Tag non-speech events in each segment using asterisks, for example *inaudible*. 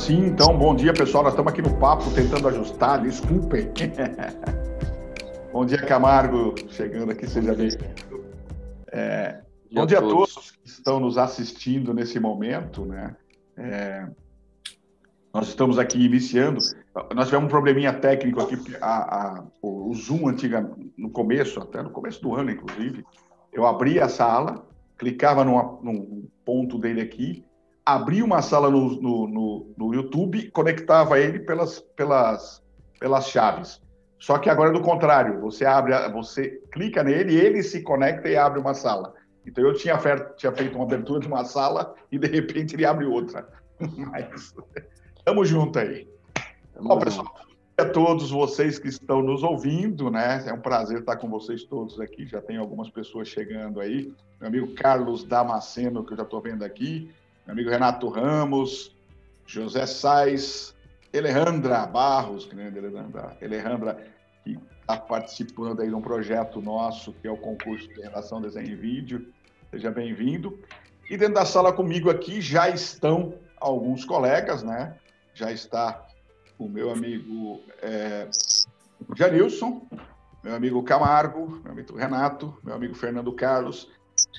Sim, então, bom dia pessoal. Nós estamos aqui no papo tentando ajustar, desculpem. *laughs* bom dia, Camargo, chegando aqui, seja bem-vindo. É, bom dia a todos. todos que estão nos assistindo nesse momento, né? É, nós estamos aqui iniciando. Nós tivemos um probleminha técnico aqui, porque a, a, o Zoom antiga, no começo, até no começo do ano, inclusive, eu abria a sala, clicava numa, num ponto dele aqui, abria uma sala no, no, no, no YouTube, conectava ele pelas, pelas, pelas chaves. Só que agora é do contrário, você abre, você clica nele, ele se conecta e abre uma sala. Então eu tinha, tinha feito uma abertura de uma sala e de repente ele abre outra. *laughs* Mas estamos junto aí. Tamo Bom, pessoal, a todos vocês que estão nos ouvindo, né? É um prazer estar com vocês todos aqui. Já tem algumas pessoas chegando aí. Meu amigo Carlos Damasceno, que eu já estou vendo aqui. Meu amigo Renato Ramos, José Sais, Alejandra Barros, grande Alejandra, Alejandra que está participando aí de um projeto nosso, que é o concurso de redação, desenho e vídeo. Seja bem-vindo. E dentro da sala comigo aqui já estão alguns colegas, né? Já está o meu amigo é, Janilson, meu amigo Camargo, meu amigo Renato, meu amigo Fernando Carlos,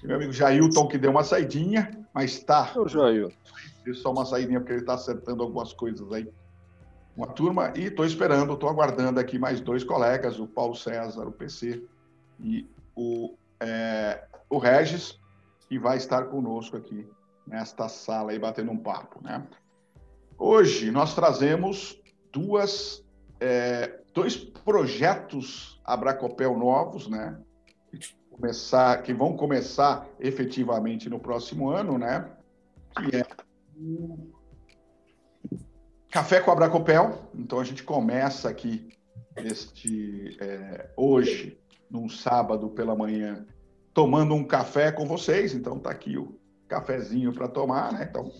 meu amigo Jailton, que deu uma saidinha, mas está. O Jailton. Deu só uma saidinha, porque ele está acertando algumas coisas aí. Uma turma, e estou esperando, estou aguardando aqui mais dois colegas, o Paulo César, o PC, e o, é, o Regis, que vai estar conosco aqui nesta sala aí, batendo um papo, né? Hoje nós trazemos duas, é, dois projetos Abracopel novos, né? Começar, que vão começar efetivamente no próximo ano, né? Que é Café com Abracopel. Então a gente começa aqui este é, hoje, num sábado pela manhã, tomando um café com vocês. Então tá aqui o cafezinho para tomar, né? Então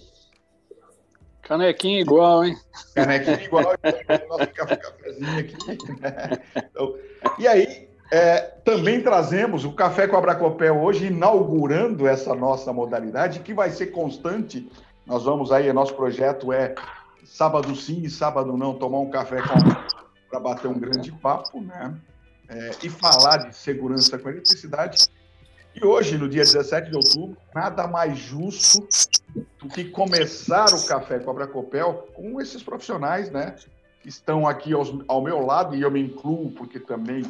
Canequinha igual, hein? Canequinha igual, *laughs* nosso cafezinho aqui. Né? Então, e aí, é, também trazemos o Café com a Bracopel hoje, inaugurando essa nossa modalidade, que vai ser constante. Nós vamos aí, nosso projeto é sábado sim e sábado não, tomar um café para bater um grande papo, né? É, e falar de segurança com eletricidade e hoje, no dia 17 de outubro, nada mais justo do que começar o Café Cobra Copel com esses profissionais, né? Que estão aqui aos, ao meu lado, e eu me incluo, porque também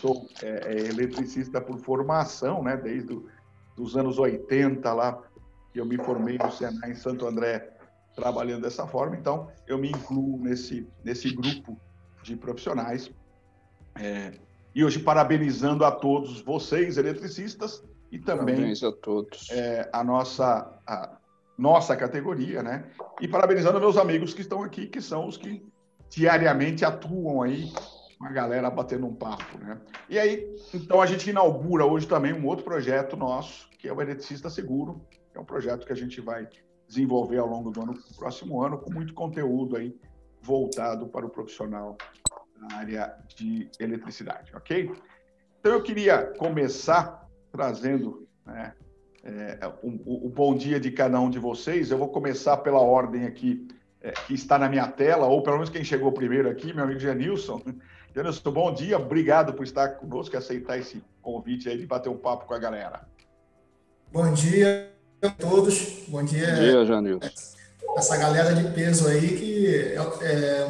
sou é, é, eletricista por formação, né? Desde os anos 80 lá, que eu me formei no Senai em Santo André, trabalhando dessa forma. Então, eu me incluo nesse, nesse grupo de profissionais. É, e hoje parabenizando a todos vocês, eletricistas, e também a, todos. É, a nossa a nossa categoria, né? E parabenizando meus amigos que estão aqui, que são os que diariamente atuam aí com a galera batendo um papo, né? E aí, então a gente inaugura hoje também um outro projeto nosso, que é o Eletricista Seguro, que é um projeto que a gente vai desenvolver ao longo do ano, próximo ano, com muito conteúdo aí voltado para o profissional na área de eletricidade, ok? Então eu queria começar trazendo né, é, o, o, bom dia de cada um de vocês. Eu vou começar pela ordem aqui é, que está na minha tela, ou pelo menos quem chegou primeiro aqui, meu amigo Janilson. Janilson, bom dia, obrigado por estar conosco e aceitar esse convite aí de bater um papo com a galera. Bom dia a todos, bom dia. Bom dia, Janilson. Essa galera de peso aí que é, é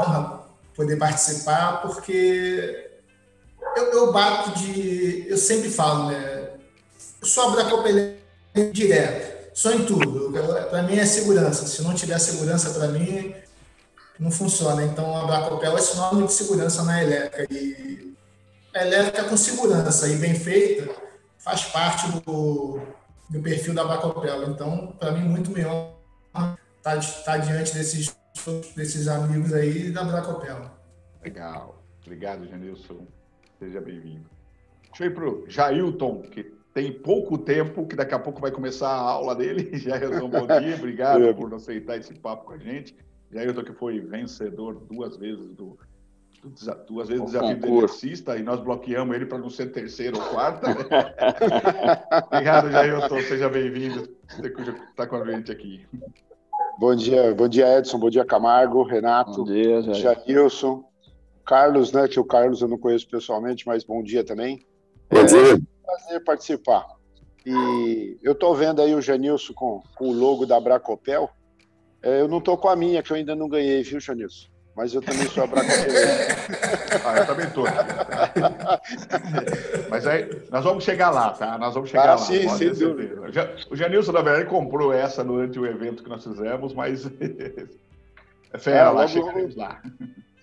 honra poder participar, porque eu, eu bato de. Eu sempre falo, né? Eu sou Abracopelé direto, só em tudo. Para mim é segurança. Se não tiver segurança para mim, não funciona. Então, a Abracopel é sinônimo de segurança na elétrica. E a elétrica com segurança e bem feita faz parte do, do perfil da Abracopel. Então, para mim, muito melhor estar tá, tá diante desses desses amigos aí da Bracopel. Legal. Obrigado, Janilson. Seja bem-vindo. Deixa eu ir para o Jailton, que tem pouco tempo, que daqui a pouco vai começar a aula dele. *laughs* Jailton, bom dia. Obrigado é. por aceitar esse papo com a gente. Jailton, que foi vencedor duas vezes do, do duas vezes o desafio do exercista e nós bloqueamos ele para não ser terceiro ou quarta. *laughs* Obrigado, Jailton. Seja bem-vindo. Você está com a gente aqui. Bom dia, bom dia Edson, bom dia Camargo, Renato, bom dia, Janilson, Carlos, né? Que o Carlos eu não conheço pessoalmente, mas bom dia também. Bom é, dia. prazer participar. E eu estou vendo aí o Janilson com, com o logo da Bracopel. É, eu não estou com a minha, que eu ainda não ganhei, viu, Janilson? Mas eu também sou a Bracopel. *laughs* ah, eu também estou. Mas aí, nós vamos chegar lá, tá? Nós vamos chegar ah, lá. Sim, sem dúvida. O Janilson, na verdade, comprou essa durante o evento que nós fizemos, mas. *laughs* É fera, é, lá, lá.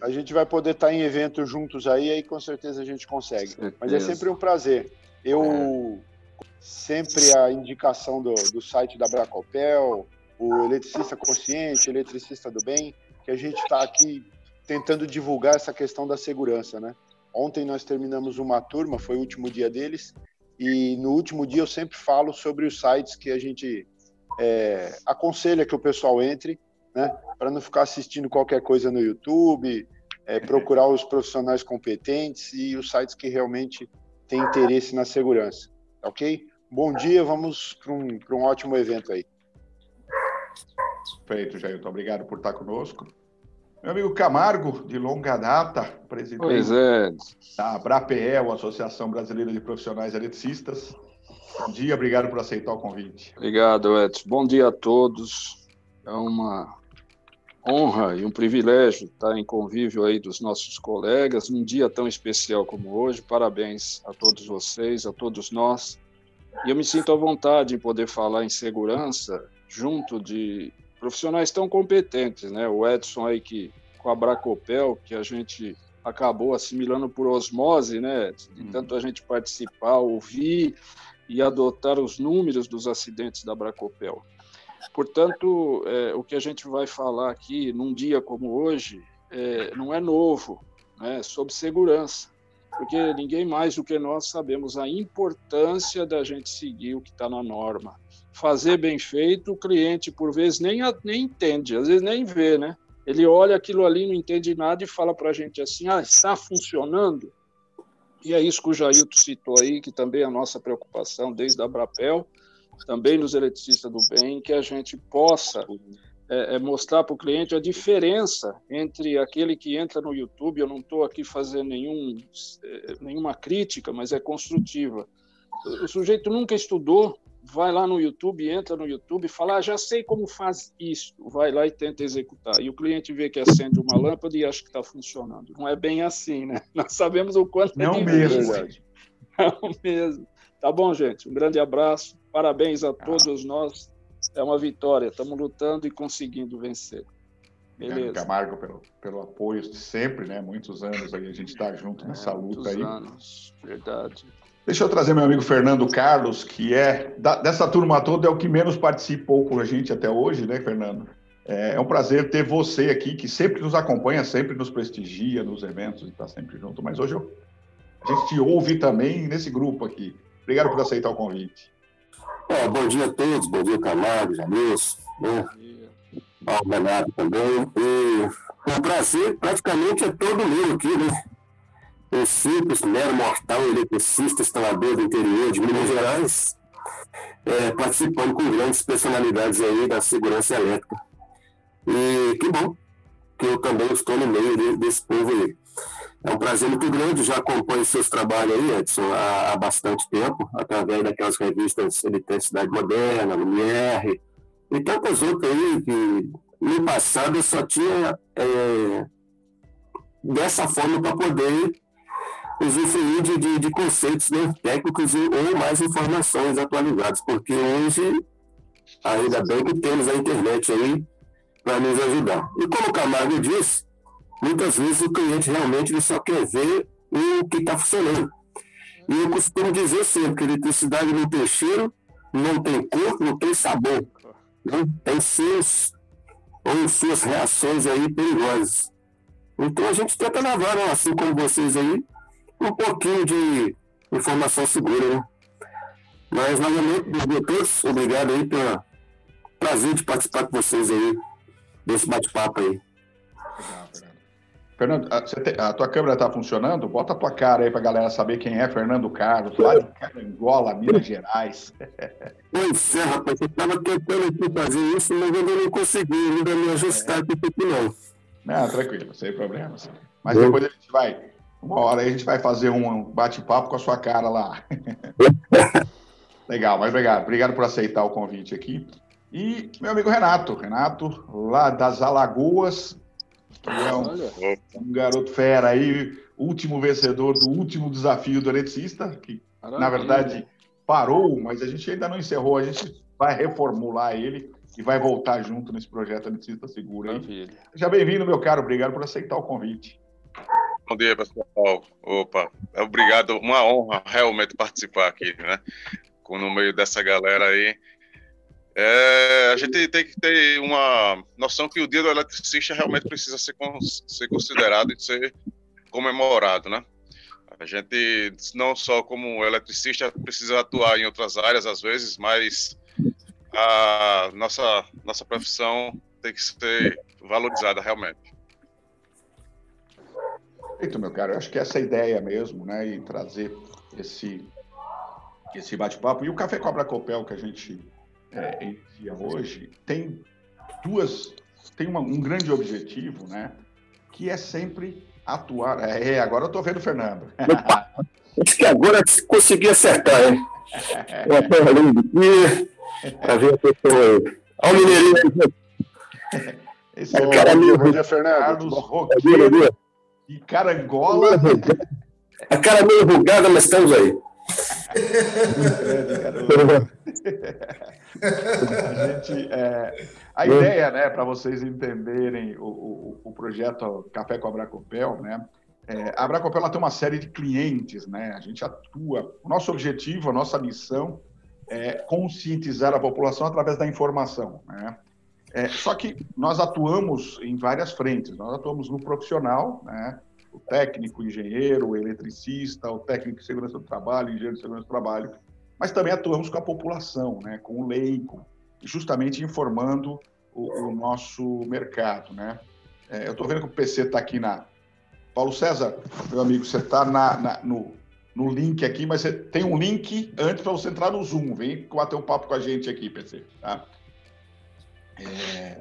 A gente vai poder estar em eventos juntos aí, aí com certeza a gente consegue. Certeza. Mas é sempre um prazer. Eu é. sempre a indicação do, do site da Bracopel, o eletricista consciente, eletricista do bem, que a gente está aqui tentando divulgar essa questão da segurança, né? Ontem nós terminamos uma turma, foi o último dia deles, e no último dia eu sempre falo sobre os sites que a gente é, aconselha que o pessoal entre, né? Para não ficar assistindo qualquer coisa no YouTube, é, procurar os profissionais competentes e os sites que realmente têm interesse na segurança, ok? Bom dia, vamos para um, um ótimo evento aí. Perfeito, Jailton. Obrigado por estar conosco. Meu amigo Camargo, de longa data, presidente é. da ABRAPEL, Associação Brasileira de Profissionais Eletricistas. Bom dia, obrigado por aceitar o convite. Obrigado, Edson. Bom dia a todos. É uma honra e um privilégio estar em convívio aí dos nossos colegas num dia tão especial como hoje. Parabéns a todos vocês, a todos nós. E eu me sinto à vontade em poder falar em segurança junto de profissionais tão competentes, né? O Edson aí que com a Bracopel, que a gente acabou assimilando por osmose, né? De uhum. tanto a gente participar, ouvir e adotar os números dos acidentes da Bracopel. Portanto, é, o que a gente vai falar aqui num dia como hoje é, não é novo, né? Sobre segurança, porque ninguém mais do que nós sabemos a importância da gente seguir o que está na norma fazer bem feito, o cliente, por vezes, nem, nem entende, às vezes nem vê, né? Ele olha aquilo ali, não entende nada e fala para a gente assim: ah, está funcionando? E é isso que o Jailton citou aí, que também é a nossa preocupação desde a Brapel, também nos eletricistas do bem, que a gente possa é, é mostrar para o cliente a diferença entre aquele que entra no YouTube. Eu não estou aqui fazendo nenhum, é, nenhuma crítica, mas é construtiva. O sujeito nunca estudou, vai lá no YouTube, entra no YouTube e fala, ah, já sei como faz isso, vai lá e tenta executar. E o cliente vê que acende uma lâmpada e acha que está funcionando. Não é bem assim, né? *laughs* Nós sabemos o quanto Não é mesmo. *laughs* Não mesmo. Tá bom, gente? Um grande abraço. Parabéns a todos nós. É uma vitória. Estamos lutando e conseguindo vencer. Beleza. Camargo pelo, pelo apoio de sempre, né? Muitos anos aí a gente está junto nessa é, luta aí. Anos, verdade. Deixa eu trazer meu amigo Fernando Carlos, que é da, dessa turma toda é o que menos participou com a gente até hoje, né, Fernando? É, é um prazer ter você aqui, que sempre nos acompanha, sempre nos prestigia nos eventos e está sempre junto. Mas hoje eu, a gente te ouve também nesse grupo aqui. Obrigado por aceitar o convite. É, bom dia a todos, bom dia Camargo, Janilson, né? Ao Renato também. E o prazer praticamente é todo meu aqui, né? Um simples, mero mortal eletricista instalador do interior de Minas Gerais, é, participando com grandes personalidades aí da segurança elétrica. E que bom que eu também estou no meio de, desse povo aí. É um prazer muito grande, já acompanho seus trabalhos aí, Edson, há, há bastante tempo, através daquelas revistas Eletricidade Moderna, Lumière, e tantas outras aí que no passado eu só tinha é, dessa forma para poder usufruir de, de, de conceitos né, técnicos ou mais informações atualizadas, porque hoje, ainda bem que temos a internet aí para nos ajudar. E como o Camargo disse, muitas vezes o cliente realmente só quer ver o que está funcionando. E eu costumo dizer sempre que eletricidade não tem cheiro, não tem cor, não tem sabor. Né? Tem seus ou suas reações aí perigosas. Então a gente tenta levar, né, assim como vocês aí, um pouquinho de informação segura, né? Mas, novamente, todos, obrigado aí pelo prazer de participar com vocês aí, desse bate-papo aí. Fernando, a, te, a tua câmera está funcionando? Bota a tua cara aí para a galera saber quem é Fernando Carlos, lá de Carangola, Minas Gerais. *laughs* Pois é, rapaz, eu estava tentando aqui fazer isso, mas ainda não consegui ainda me ajustar é. aqui, não. Não, tranquilo, sem problemas. Mas depois a gente vai, uma hora aí a gente vai fazer um bate-papo com a sua cara lá. *laughs* Legal, mas obrigado. Obrigado por aceitar o convite aqui. E meu amigo Renato, Renato, lá das Alagoas, que é um, um garoto fera aí, último vencedor do último desafio do eletricista, que Maravilha. na verdade parou, mas a gente ainda não encerrou, a gente vai reformular ele e vai voltar junto nesse projeto Eletricista Seguro. Aí. Seja bem-vindo, meu caro, obrigado por aceitar o convite. Bom dia, pessoal. Opa, obrigado, uma honra realmente participar aqui, né? No meio dessa galera aí. É, a gente tem que ter uma noção que o dia do eletricista realmente precisa ser, ser considerado e ser comemorado, né? A gente, não só como eletricista, precisa atuar em outras áreas às vezes, mas a nossa, nossa profissão tem que ser valorizada realmente. Perfeito, meu caro. Eu acho que essa é a ideia mesmo, né? E trazer esse, esse bate-papo. E o Café Cobra Copel que a gente é, inicia hoje tem duas. Tem uma, um grande objetivo, né? Que é sempre atuar. É, agora eu estou vendo o Fernando. Acho que agora consegui acertar, hein? *laughs* Uma terra linda aqui, para ver a pessoa. Olha o Mineirinho. Esse é o cara Fernando. Carlos Roqueiro e Carangola. A cara meio rugada, mas estamos aí. a, gente, é, a ideia, né, para vocês entenderem o, o, o, projeto Café com a Bracopel, né? É, a Bracopel ela tem uma série de clientes, né? A gente atua. O nosso objetivo, a nossa missão é conscientizar a população através da informação, né? É, só que nós atuamos em várias frentes. Nós atuamos no profissional, né? o técnico, o engenheiro, o eletricista, o técnico de segurança do trabalho, engenheiro de segurança do trabalho, mas também atuamos com a população, né? com o leigo, justamente informando o, o nosso mercado. Né? É, eu estou vendo que o PC está aqui na. Paulo César, meu amigo, você está no, no link aqui, mas você tem um link antes para você entrar no Zoom. Vem bater um papo com a gente aqui, PC. Tá? É...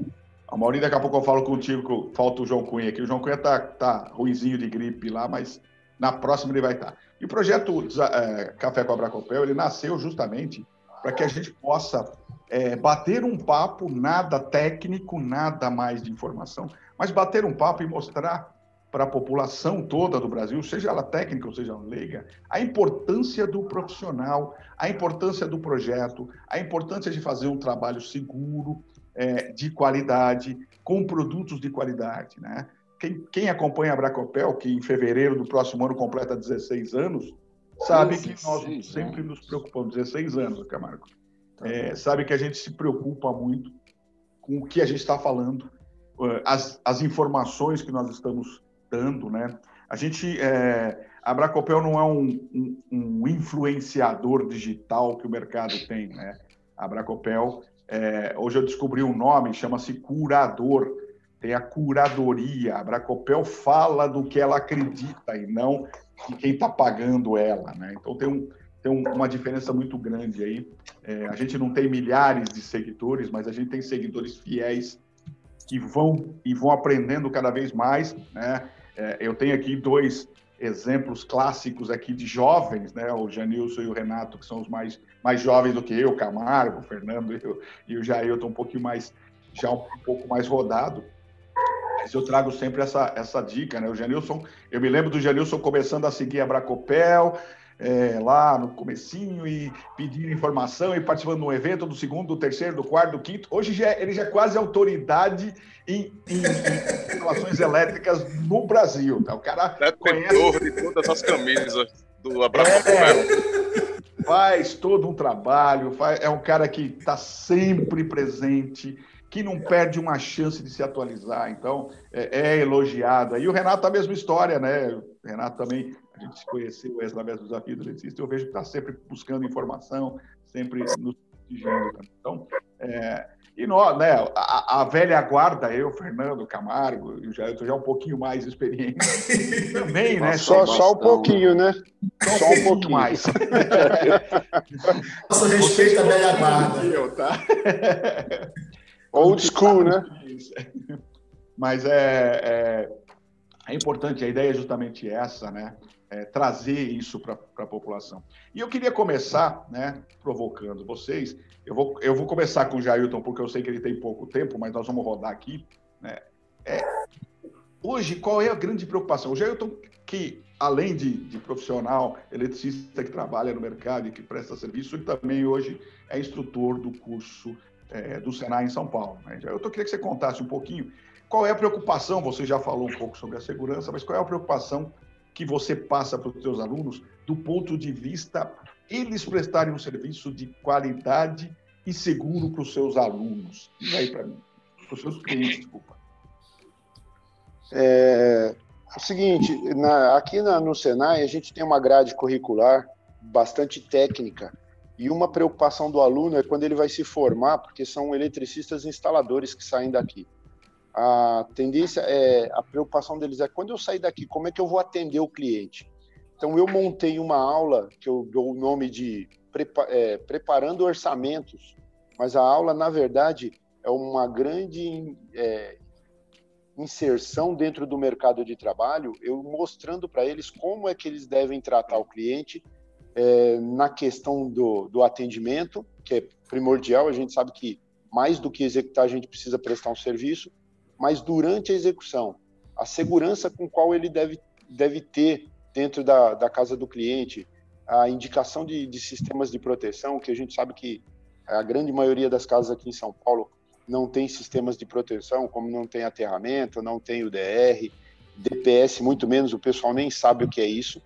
A Maurinho, daqui a pouco eu falo contigo, falta o João Cunha aqui. O João Cunha tá, tá ruizinho de gripe lá, mas na próxima ele vai estar. Tá. E o projeto é, Café com a Bracopel, ele nasceu justamente para que a gente possa é, bater um papo, nada técnico, nada mais de informação, mas bater um papo e mostrar para a população toda do Brasil, seja ela técnica ou seja ela leiga, a importância do profissional, a importância do projeto, a importância de fazer um trabalho seguro, é, de qualidade, com produtos de qualidade. Né? Quem, quem, acompanha a Bracopel, que em fevereiro do próximo ano completa 16 anos, sabe que nós sempre nos preocupamos, 16 anos, Camargo, tá é, sabe que a gente se preocupa muito com o que a gente está falando, as, as informações que nós estamos dando, né? A gente, é, a Bracopel não é um, um, um, influenciador digital que o mercado tem, né? A Bracopel é, hoje eu descobri um nome, chama-se curador. Tem a curadoria. A Bracopel fala do que ela acredita e não de quem está pagando ela. Né? Então tem, um, tem um, uma diferença muito grande aí. É, a gente não tem milhares de seguidores, mas a gente tem seguidores fiéis que vão e vão aprendendo cada vez mais. Né? É, eu tenho aqui dois exemplos clássicos aqui de jovens, né? O Janilson e o Renato, que são os mais, mais jovens do que eu, Camargo, o Fernando e, eu, e o Jailton um pouquinho mais, já um pouco mais rodado. Mas eu trago sempre essa, essa dica, né? O Janilson, eu me lembro do Janilson começando a seguir a Bracopel, é, lá no comecinho e pedindo informação e participando de um evento do segundo, do terceiro, do quarto, do quinto. Hoje já, é, ele já é quase autoridade em, em instalações elétricas no Brasil. Tá? O cara é conhece... de todas as camisas do Abraço é, Faz todo um trabalho, faz, é um cara que está sempre presente, que não perde uma chance de se atualizar, então é, é elogiado. E o Renato a mesma história, né? O Renato também a gente se conheceu através do desafio do eletricista, eu vejo que está sempre buscando informação, sempre nos prestigiando. Então, é, E nós, né, a, a, velha guarda, eu, Fernando Camargo, eu já, eu já um pouquinho mais experiente *laughs* também, né? Só, só um pouquinho, né? Só, só um, pouquinho mais. Nosso respeito à velha guarda. Eu, tá? Old school, né? Mas é, é, é importante, a ideia é justamente essa, né? É, trazer isso para a população. E eu queria começar, né, provocando vocês. Eu vou, eu vou começar com o Jailton, porque eu sei que ele tem pouco tempo, mas nós vamos rodar aqui. Né? É, hoje, qual é a grande preocupação? O Jailton, que além de, de, profissional, eletricista que trabalha no mercado e que presta serviço, ele também hoje é instrutor do curso é, do Senai em São Paulo. Né? Eu queria que você contasse um pouquinho qual é a preocupação, você já falou um pouco sobre a segurança, mas qual é a preocupação que você passa para os seus alunos do ponto de vista eles prestarem um serviço de qualidade e seguro para os seus alunos? E aí para mim, para os seus clientes, desculpa. É, é o seguinte, na, aqui na, no Senai a gente tem uma grade curricular bastante técnica e uma preocupação do aluno é quando ele vai se formar, porque são eletricistas instaladores que saem daqui. A tendência é, a preocupação deles é quando eu sair daqui, como é que eu vou atender o cliente? Então eu montei uma aula que eu dou o nome de prepa, é, preparando orçamentos, mas a aula na verdade é uma grande é, inserção dentro do mercado de trabalho, eu mostrando para eles como é que eles devem tratar o cliente é, na questão do, do atendimento, que é primordial, a gente sabe que mais do que executar, a gente precisa prestar um serviço, mas durante a execução, a segurança com qual ele deve, deve ter dentro da, da casa do cliente, a indicação de, de sistemas de proteção, que a gente sabe que a grande maioria das casas aqui em São Paulo não tem sistemas de proteção, como não tem aterramento, não tem o DR, DPS muito menos, o pessoal nem sabe o que é isso.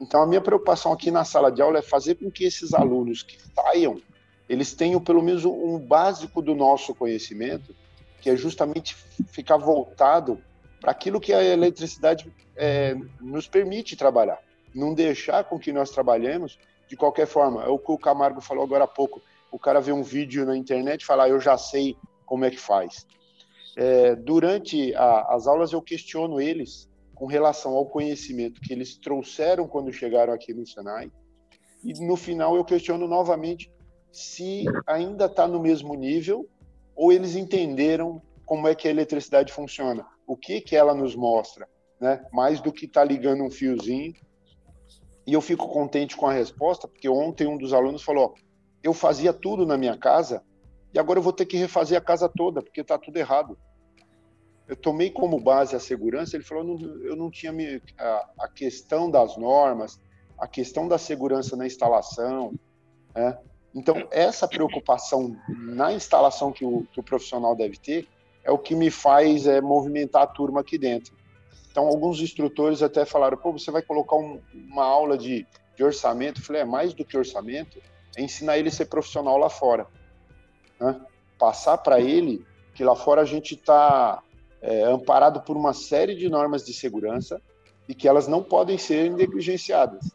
Então, a minha preocupação aqui na sala de aula é fazer com que esses alunos que saiam, eles tenham pelo menos um básico do nosso conhecimento, que é justamente ficar voltado para aquilo que a eletricidade é, nos permite trabalhar. Não deixar com que nós trabalhemos de qualquer forma. É o que o Camargo falou agora há pouco. O cara vê um vídeo na internet e fala, ah, eu já sei como é que faz. É, durante a, as aulas eu questiono eles com relação ao conhecimento que eles trouxeram quando chegaram aqui no Senai. E no final eu questiono novamente se ainda está no mesmo nível ou eles entenderam como é que a eletricidade funciona, o que que ela nos mostra, né? Mais do que tá ligando um fiozinho. E eu fico contente com a resposta, porque ontem um dos alunos falou: eu fazia tudo na minha casa e agora eu vou ter que refazer a casa toda porque está tudo errado eu tomei como base a segurança, ele falou, eu não tinha me, a, a, questão das normas, a questão da segurança na instalação, né? Então, essa preocupação na instalação que o, que o, profissional deve ter é o que me faz é, movimentar a turma aqui dentro. Então, alguns instrutores até falaram, pô, você vai colocar um, uma aula de, de orçamento? Eu falei, é mais do que orçamento, é ensinar ele a ser profissional lá fora. Né? Passar para ele que lá fora a gente está é, amparado por uma série de normas de segurança e que elas não podem ser negligenciadas.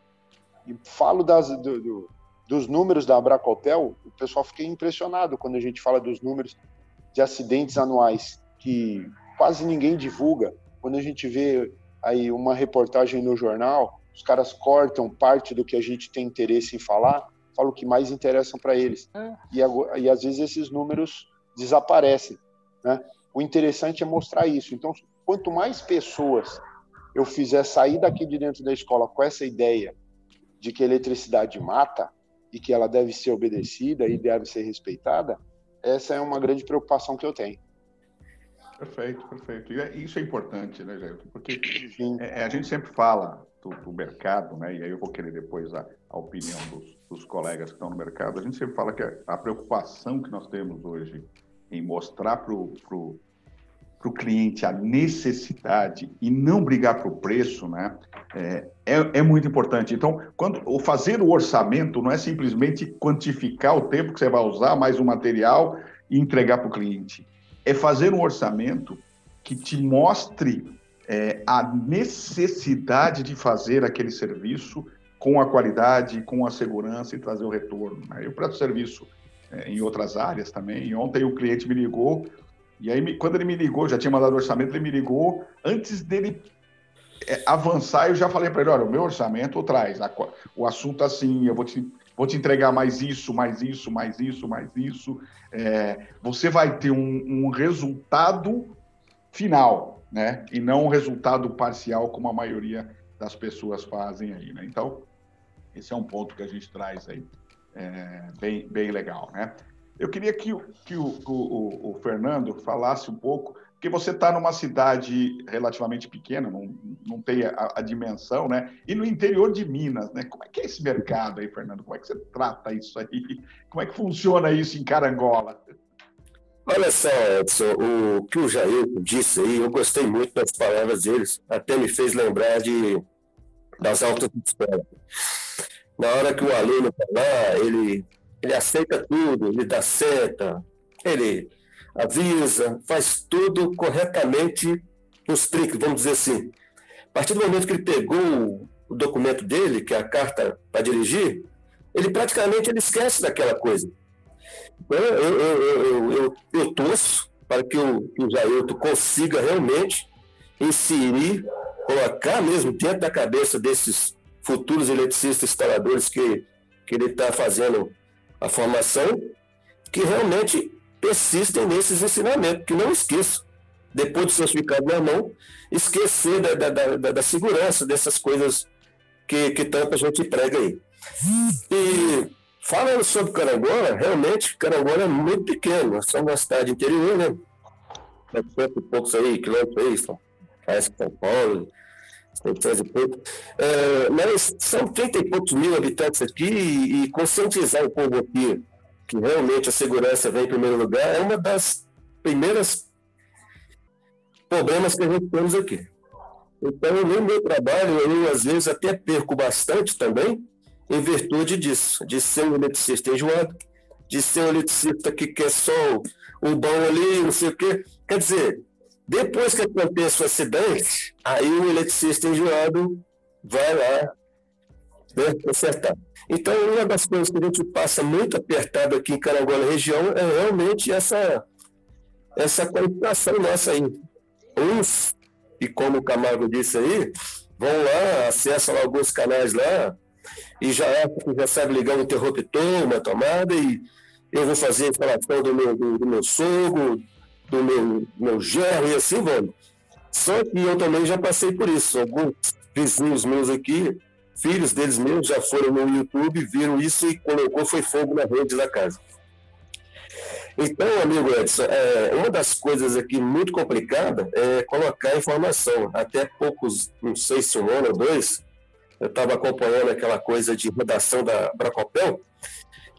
E falo das, do, do, dos números da Abracopel, o pessoal fica impressionado quando a gente fala dos números de acidentes anuais que quase ninguém divulga. Quando a gente vê aí uma reportagem no jornal, os caras cortam parte do que a gente tem interesse em falar, falam o que mais interessam para eles. É. E, e às vezes esses números desaparecem. Né? O interessante é mostrar isso. Então, quanto mais pessoas eu fizer sair daqui de dentro da escola com essa ideia de que a eletricidade mata e que ela deve ser obedecida e deve ser respeitada, essa é uma grande preocupação que eu tenho. Perfeito, perfeito. E é, isso é importante, né, Jair? Porque é, a gente sempre fala do, do, mercado, né? E aí eu vou querer depois a, a opinião dos, dos, colegas que estão no mercado. A gente sempre fala que a, a preocupação que nós temos hoje em mostrar para o para o cliente a necessidade e não brigar para o preço, né, é, é, é, muito importante. Então, quando o fazer o orçamento não é simplesmente quantificar o tempo que você vai usar mais um material e entregar para o cliente. É fazer um orçamento que te mostre é, a necessidade de fazer aquele serviço com a qualidade, com a segurança e trazer o retorno. Né? Eu presto serviço é, em outras áreas também. E ontem o cliente me ligou, e aí quando ele me ligou, já tinha mandado orçamento, ele me ligou, antes dele é, avançar, eu já falei para ele, olha, o meu orçamento traz o assunto assim, eu vou te, vou te entregar mais isso, mais isso, mais isso, mais isso. É, você vai ter um, um, resultado final, né? E não um resultado parcial, como a maioria das pessoas fazem aí, né? Então, esse é um ponto que a gente traz aí, é, bem, bem legal, né? Eu queria que, que o, o, o Fernando falasse um pouco, porque você está numa cidade relativamente pequena, não, não tem a, a, dimensão, né? E no interior de Minas, né? Como é que é esse mercado aí, Fernando? Como é que você trata isso aí? Como é que funciona isso em Carangola? Olha só, Edson, o que o Jair disse aí, eu gostei muito das palavras deles, até me fez lembrar de das altas escolas. Na hora que o aluno está lá, ele, ele aceita tudo, ele dá seta, ele avisa, faz tudo corretamente nos trinques, vamos dizer assim. A partir do momento que ele pegou o documento dele, que é a carta para dirigir, ele praticamente ele esquece daquela coisa. Eu, eu, eu, eu, eu torço para que o, que o consiga realmente inserir, colocar mesmo dentro da cabeça desses futuros eletricistas instaladores que, que ele está fazendo a formação, que realmente persistem nesses ensinamentos, que não esqueçam, depois de certificado na mão, esquecer da, da, da, da segurança dessas coisas que, que tanta gente prega aí. E falando sobre Carangola, realmente Carangola é muito pequeno, nós somos uma cidade interior, né? Poucos aí, quilômetros aí, São Paulo, 700 e pouco. É, mas são 30 e poucos mil habitantes aqui e, e conscientizar o povo aqui que realmente a segurança vem em primeiro lugar, é uma das primeiras problemas que a gente temos aqui. Então, no meu trabalho, eu às vezes até perco bastante também, em virtude disso, de ser um eletricista enjoado, de ser um eletricista que quer só o bom ali, não sei o quê. Quer dizer, depois que acontece o acidente, aí o eletricista enjoado vai lá né, consertar. Então, uma das coisas que a gente passa muito apertado aqui em Carangola região é realmente essa, essa qualificação nossa aí. Uns, e como o Camargo disse aí, vão lá, acessam alguns canais lá, e já, já sabe ligar um interruptor, uma tomada, e eu vou fazer a instalação do meu, do, do meu sogro, do meu, meu gerro, e assim vamos. Só que eu também já passei por isso. Alguns vizinhos meus aqui filhos deles mesmos já foram no YouTube, viram isso e colocou foi fogo na rede da casa. Então, amigo Edson, é, uma das coisas aqui muito complicada é colocar informação. Até poucos, não sei se um ano ou dois, eu estava acompanhando aquela coisa de redação da Bracopel,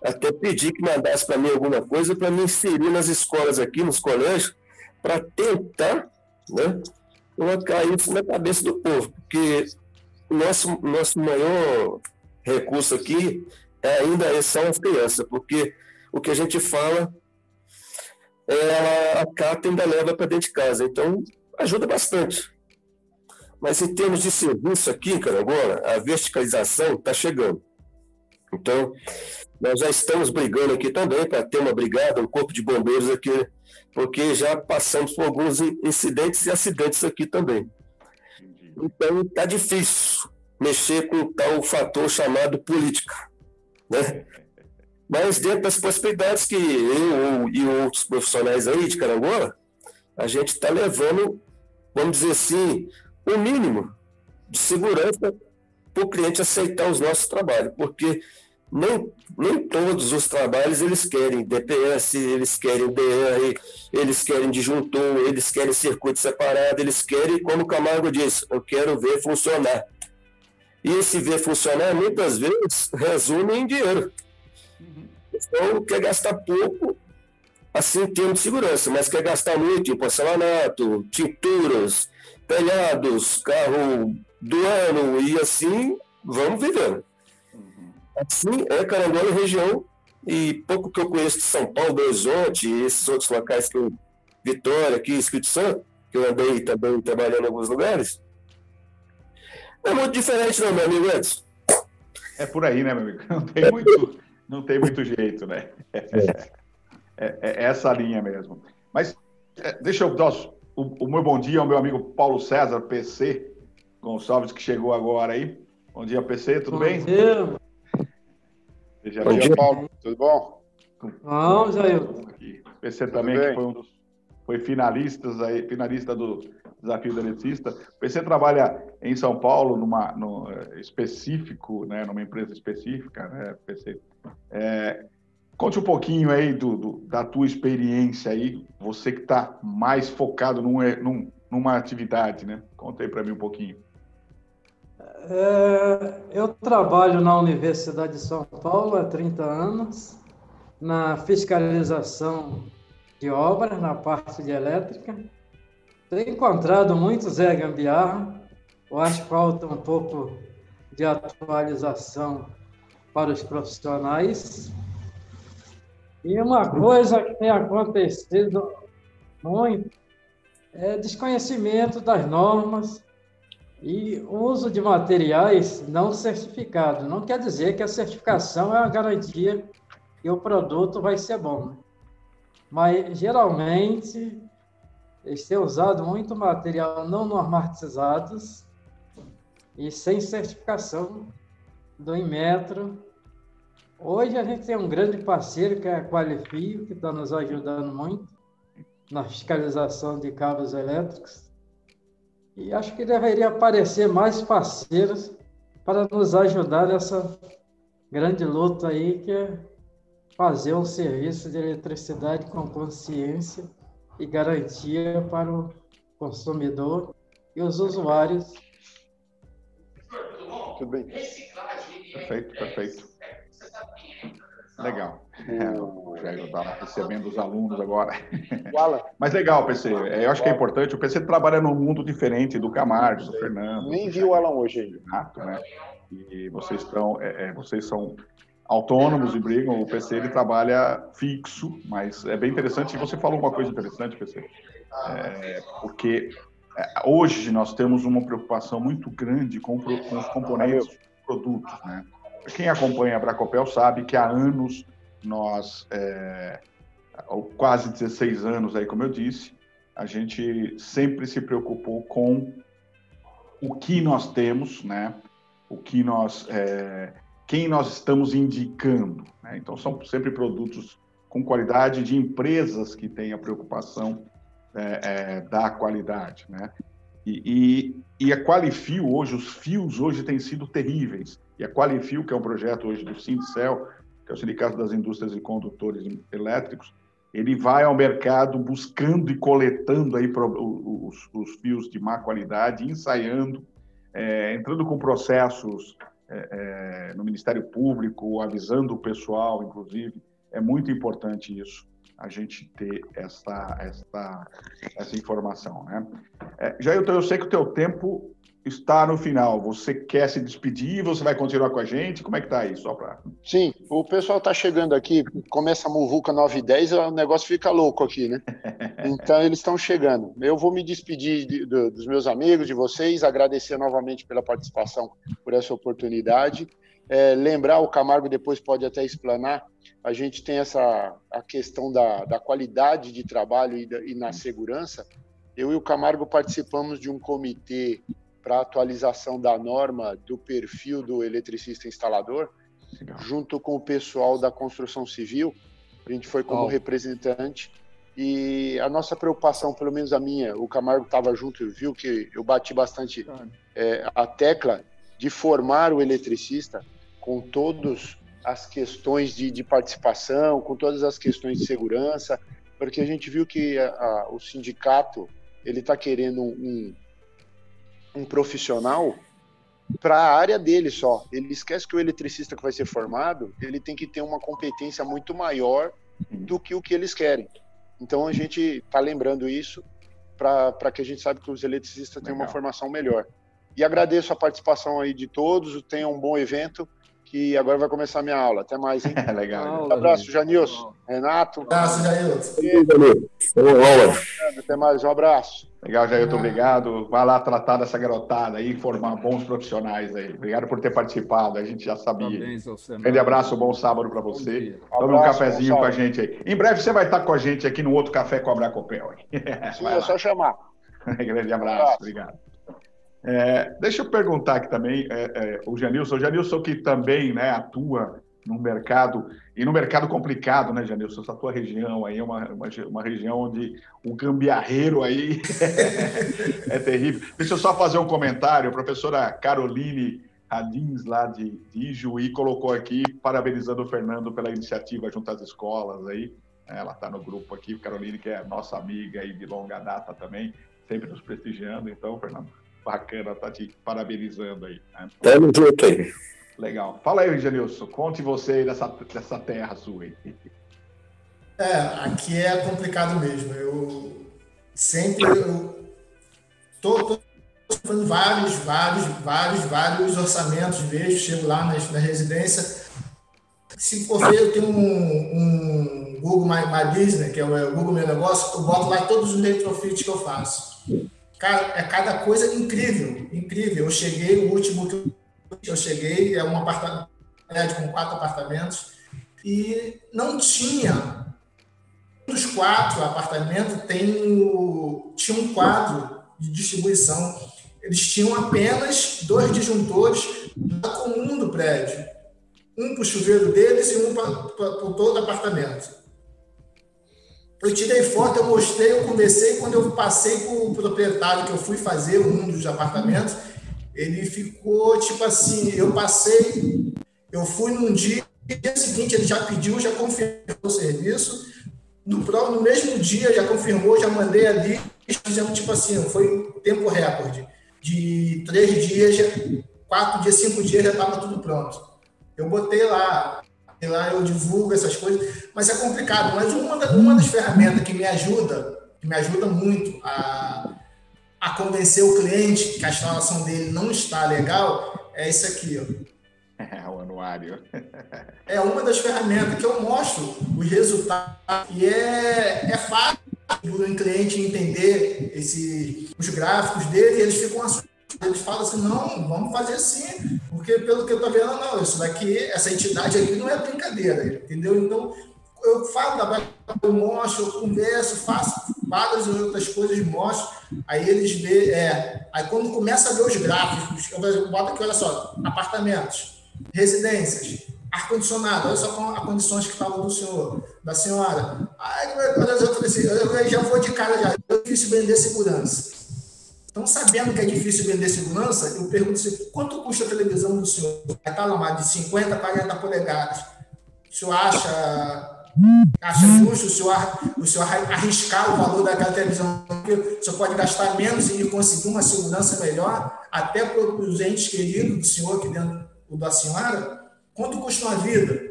até pedi que mandasse para mim alguma coisa para me inserir nas escolas aqui, nos colégios, para tentar né, colocar isso na cabeça do povo, porque o nosso, nosso maior recurso aqui é ainda são as crianças, porque o que a gente fala, ela acata ainda leva para dentro de casa. Então, ajuda bastante. Mas em termos de serviço aqui, cara, agora, a verticalização está chegando. Então, nós já estamos brigando aqui também para ter uma brigada, um corpo de bombeiros aqui, porque já passamos por alguns incidentes e acidentes aqui também. Então está difícil mexer com tal fator chamado política. Né? Mas dentro das possibilidades que eu e outros profissionais aí de Carangola, a gente está levando, vamos dizer assim, o mínimo de segurança para o cliente aceitar os nossos trabalhos, porque nem, nem todos os trabalhos eles querem DPS, eles querem DR, eles querem disjuntor, eles querem circuito separado, eles querem, como o Camargo disse, eu quero ver funcionar. E esse ver funcionar, muitas vezes, resume em dinheiro. Então, quer gastar pouco, assim, em termos de segurança, mas quer gastar muito em porcelanato, tinturas, telhados, carro do ano, e assim, vamos vivendo. Assim, é Carangola região, e pouco que eu conheço de São Paulo, do Horizonte, e esses outros locais que eu, Vitória, aqui, Espírito Santo, que eu andei também trabalhando em alguns lugares, não é muito diferente não, meu amigo Edson. É por aí, né, meu amigo? *laughs* Não tem muito, Não tem muito jeito, né? *laughs* É. é, é essa linha mesmo. Mas é, deixa eu dar o, o, meu bom dia ao meu amigo Paulo César, PC Gonçalves, que chegou agora aí. Bom dia, PC, tudo bom bem? Dia. Bom dia, Paulo. Tudo bom? Bom, Jair. PC também, que foi um dos foi finalistas aí, finalista do Desafio do Eletricista. O PC trabalha em São Paulo, numa, no, eh, específico, né, numa empresa específica, né, PC. É, conte um pouquinho aí do, do, da tua experiência aí, você que está mais focado num, num, numa atividade, né? Conta aí para mim um pouquinho. É, eu trabalho na Universidade de São Paulo há 30 anos, na fiscalização de obras, na parte de elétrica. Tenho encontrado muito Zé Gambiarra, eu acho que falta um pouco de atualização para os profissionais. E uma coisa que tem acontecido muito é desconhecimento das normas e uso de materiais não certificados. Não quer dizer que a certificação é a garantia que o produto vai ser bom. Né? Mas, geralmente, eles têm usado muito material não normatizados e sem certificação do Inmetro. Hoje a gente tem um grande parceiro que é a Qualifio, que está nos ajudando muito na fiscalização de cabos elétricos. E acho que deveria aparecer mais parceiros para nos ajudar nessa grande luta aí que é fazer um serviço de eletricidade com consciência e garantia para o consumidor e os usuários. Tudo bem. Perfeito, perfeito. Legal. É, o Jair está recebendo os alunos agora. *laughs* Mas legal, PC. Eu acho que é importante. O PC trabalha num mundo diferente do Camargo, do Fernando. Nem viu o Alan hoje ainda. Renato, né? E vocês estão, é, é, vocês são autônomos e brigam. O PC ele trabalha fixo, mas é bem interessante. E você falou uma coisa interessante, PC, é, porque é, hoje nós temos uma preocupação muito grande com, com os componentes dos produtos, né? Quem acompanha a Bracopel sabe que há anos nós, é, quase 16 anos aí, como eu disse, a gente sempre se preocupou com o que nós temos, né? O que nós é, quem nós estamos indicando. Né? Então, são sempre produtos com qualidade de empresas que têm a preocupação é, é, da qualidade. Né? E, e, e, a Qualifio hoje, os fios hoje têm sido terríveis. E a Qualifio, que é um projeto hoje do Sindicel, que é o Sindicato das Indústrias e Condutores Elétricos, ele vai ao mercado buscando e coletando aí os, os fios de má qualidade, ensaiando, é, entrando com processos é, é, no Ministério Público, avisando o pessoal, inclusive. É muito importante isso, a gente ter essa, essa, essa informação. Né? É, Jair, eu sei que o teu tempo está no final. Você quer se despedir? Você vai continuar com a gente? Como é que está aí? Só para. Sim, o pessoal está chegando aqui, começa a Muvuca 9 e 10, o negócio fica louco aqui, né? *laughs* Então eles estão chegando. Eu vou me despedir de, de, dos meus amigos, de vocês, agradecer novamente pela participação, por essa oportunidade. É, lembrar, o Camargo depois pode até explanar, a gente tem essa a questão da, da qualidade de trabalho e, da, e na segurança. Eu e o Camargo participamos de um comitê para atualização da norma do perfil do eletricista instalador, Legal. junto com o pessoal da construção civil. A gente foi como oh. representante e a nossa preocupação, pelo menos a minha, o Camargo estava junto e viu que eu bati bastante é, a tecla de formar o eletricista com todas as questões de, de, participação, com todas as questões de segurança, porque a gente viu que a, a, o sindicato ele está querendo um, um profissional para a área dele só. Ele esquece que o eletricista que vai ser formado, ele tem que ter uma competência muito maior do que o que eles querem. Então a gente está lembrando isso para que a gente saiba que os eletricistas têm uma formação melhor. E agradeço a participação aí de todos, tenham um bom evento, que agora vai começar a minha aula. Até mais, hein? *laughs* Legal. Um abraço, Janilson. Renato. Um abraço, Janilson. Até mais, um abraço. Legal, Jailton, obrigado. Vai lá tratar dessa garotada aí, formar bons profissionais aí. Obrigado por ter participado, a gente já sabia. Grande abraço, bom sábado para você. Tome um cafezinho com a gente aí. Em breve você vai estar com a gente aqui no outro café com a Bracopel. Sim, é só chamar. *laughs* Grande abraço, abraço. obrigado. É, deixa eu perguntar aqui também, é, é, o Janilson, o Janilson que também né, atua no mercado, e no mercado complicado, né, Janilson? Essa tua região aí é uma, uma, uma região onde o gambiarreiro aí é, *laughs* é, terrível. Deixa eu só fazer um comentário, a professora Caroline Radins, lá de, de Ijuí, colocou aqui, parabenizando o Fernando pela iniciativa junto às escolas aí, ela está no grupo aqui, Caroline, que é nossa amiga aí de longa data também, sempre nos prestigiando, então, Fernando, bacana, tá te parabenizando aí. Né? Tamo junto aí. Legal. Fala aí, Genilson, conte você aí dessa, dessa terra sua aí. É, aqui é complicado mesmo. Eu sempre eu tô, tô fazendo vários, vários, vários, vários orçamentos, vejo, chego lá na, na residência. Se for ver, eu tenho um, um Google My, My Business, que é o Google Meu Negócio, eu boto lá todos os retrofits que eu faço. Cara, é cada coisa incrível, incrível. Eu cheguei, o último que eu cheguei, é um apartamento com quatro apartamentos, e não tinha. Um dos quatro apartamentos tem o, tinha um quadro de distribuição. Eles tinham apenas dois disjuntores comum do prédio. Um para o chuveiro deles e um para todo o apartamento. Eu tirei foto, eu mostrei, eu conversei. Quando eu passei com o proprietário que eu fui fazer um dos apartamentos, ele ficou tipo assim: eu passei, eu fui num dia, no dia seguinte ele já pediu, já confirmou o serviço. No, no mesmo dia já confirmou, já mandei ali. Fizemos tipo assim: foi tempo recorde. De três dias, quatro dias, cinco dias já estava tudo pronto. Eu botei lá e lá eu divulgo essas coisas, mas é complicado. Mas uma, da, uma das ferramentas que me ajuda, que me ajuda muito a, a convencer o cliente que a instalação dele não está legal, é isso aqui, ó. É *laughs* o anuário. é uma das ferramentas que eu mostro os resultados e é, é fácil o cliente entender esse, os gráficos dele e eles ficam assustados eles falam assim, não, vamos fazer assim, porque pelo que eu estou vendo, não, isso daqui, essa entidade aqui não é brincadeira, entendeu? Então, eu falo da eu mostro, eu converso, faço várias outras coisas, mostro, aí eles vê, é, aí quando começa a ver os gráficos, eu boto aqui, olha só, apartamentos, residências, ar-condicionado, olha só as condições que falam do senhor, da senhora. Aí, olha as outras, eu já vou de cara já, eu quis vender segurança. Então, sabendo que é difícil vender segurança, eu pergunto assim, quanto custa a televisão do senhor? Está lá mais de 50, 40 polegadas. O senhor acha, acha justo o senhor, o senhor arriscar o valor daquela televisão? O senhor pode gastar menos e conseguir uma segurança melhor, até para os entes queridos do senhor aqui dentro, da senhora? Quanto custa uma vida?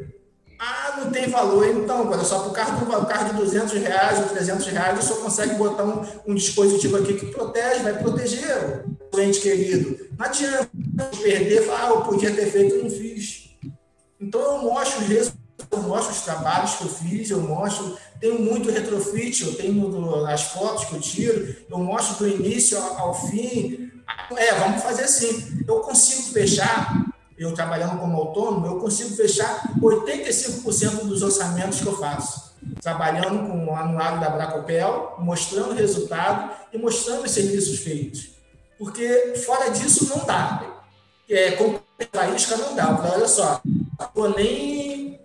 Ah, não tem valor. Então, olha só, para o carro, carro de 200 reais ou 300 reais, o senhor consegue botar um, um dispositivo aqui que protege, vai proteger o cliente querido. Não adianta perder, ah, eu podia ter feito, eu não fiz. Então, eu mostro os resultados, eu mostro os trabalhos que eu fiz, eu mostro, tenho muito retrofit, eu tenho as fotos que eu tiro, eu mostro do início ao, ao fim. É, vamos fazer assim. Eu consigo fechar eu trabalhando como autônomo, eu consigo fechar 85% dos orçamentos que eu faço. Trabalhando com o anuário da Bracopel, mostrando resultado e mostrando os serviços feitos. Porque fora disso não dá. É, a isca não dá. Olha só, vou nem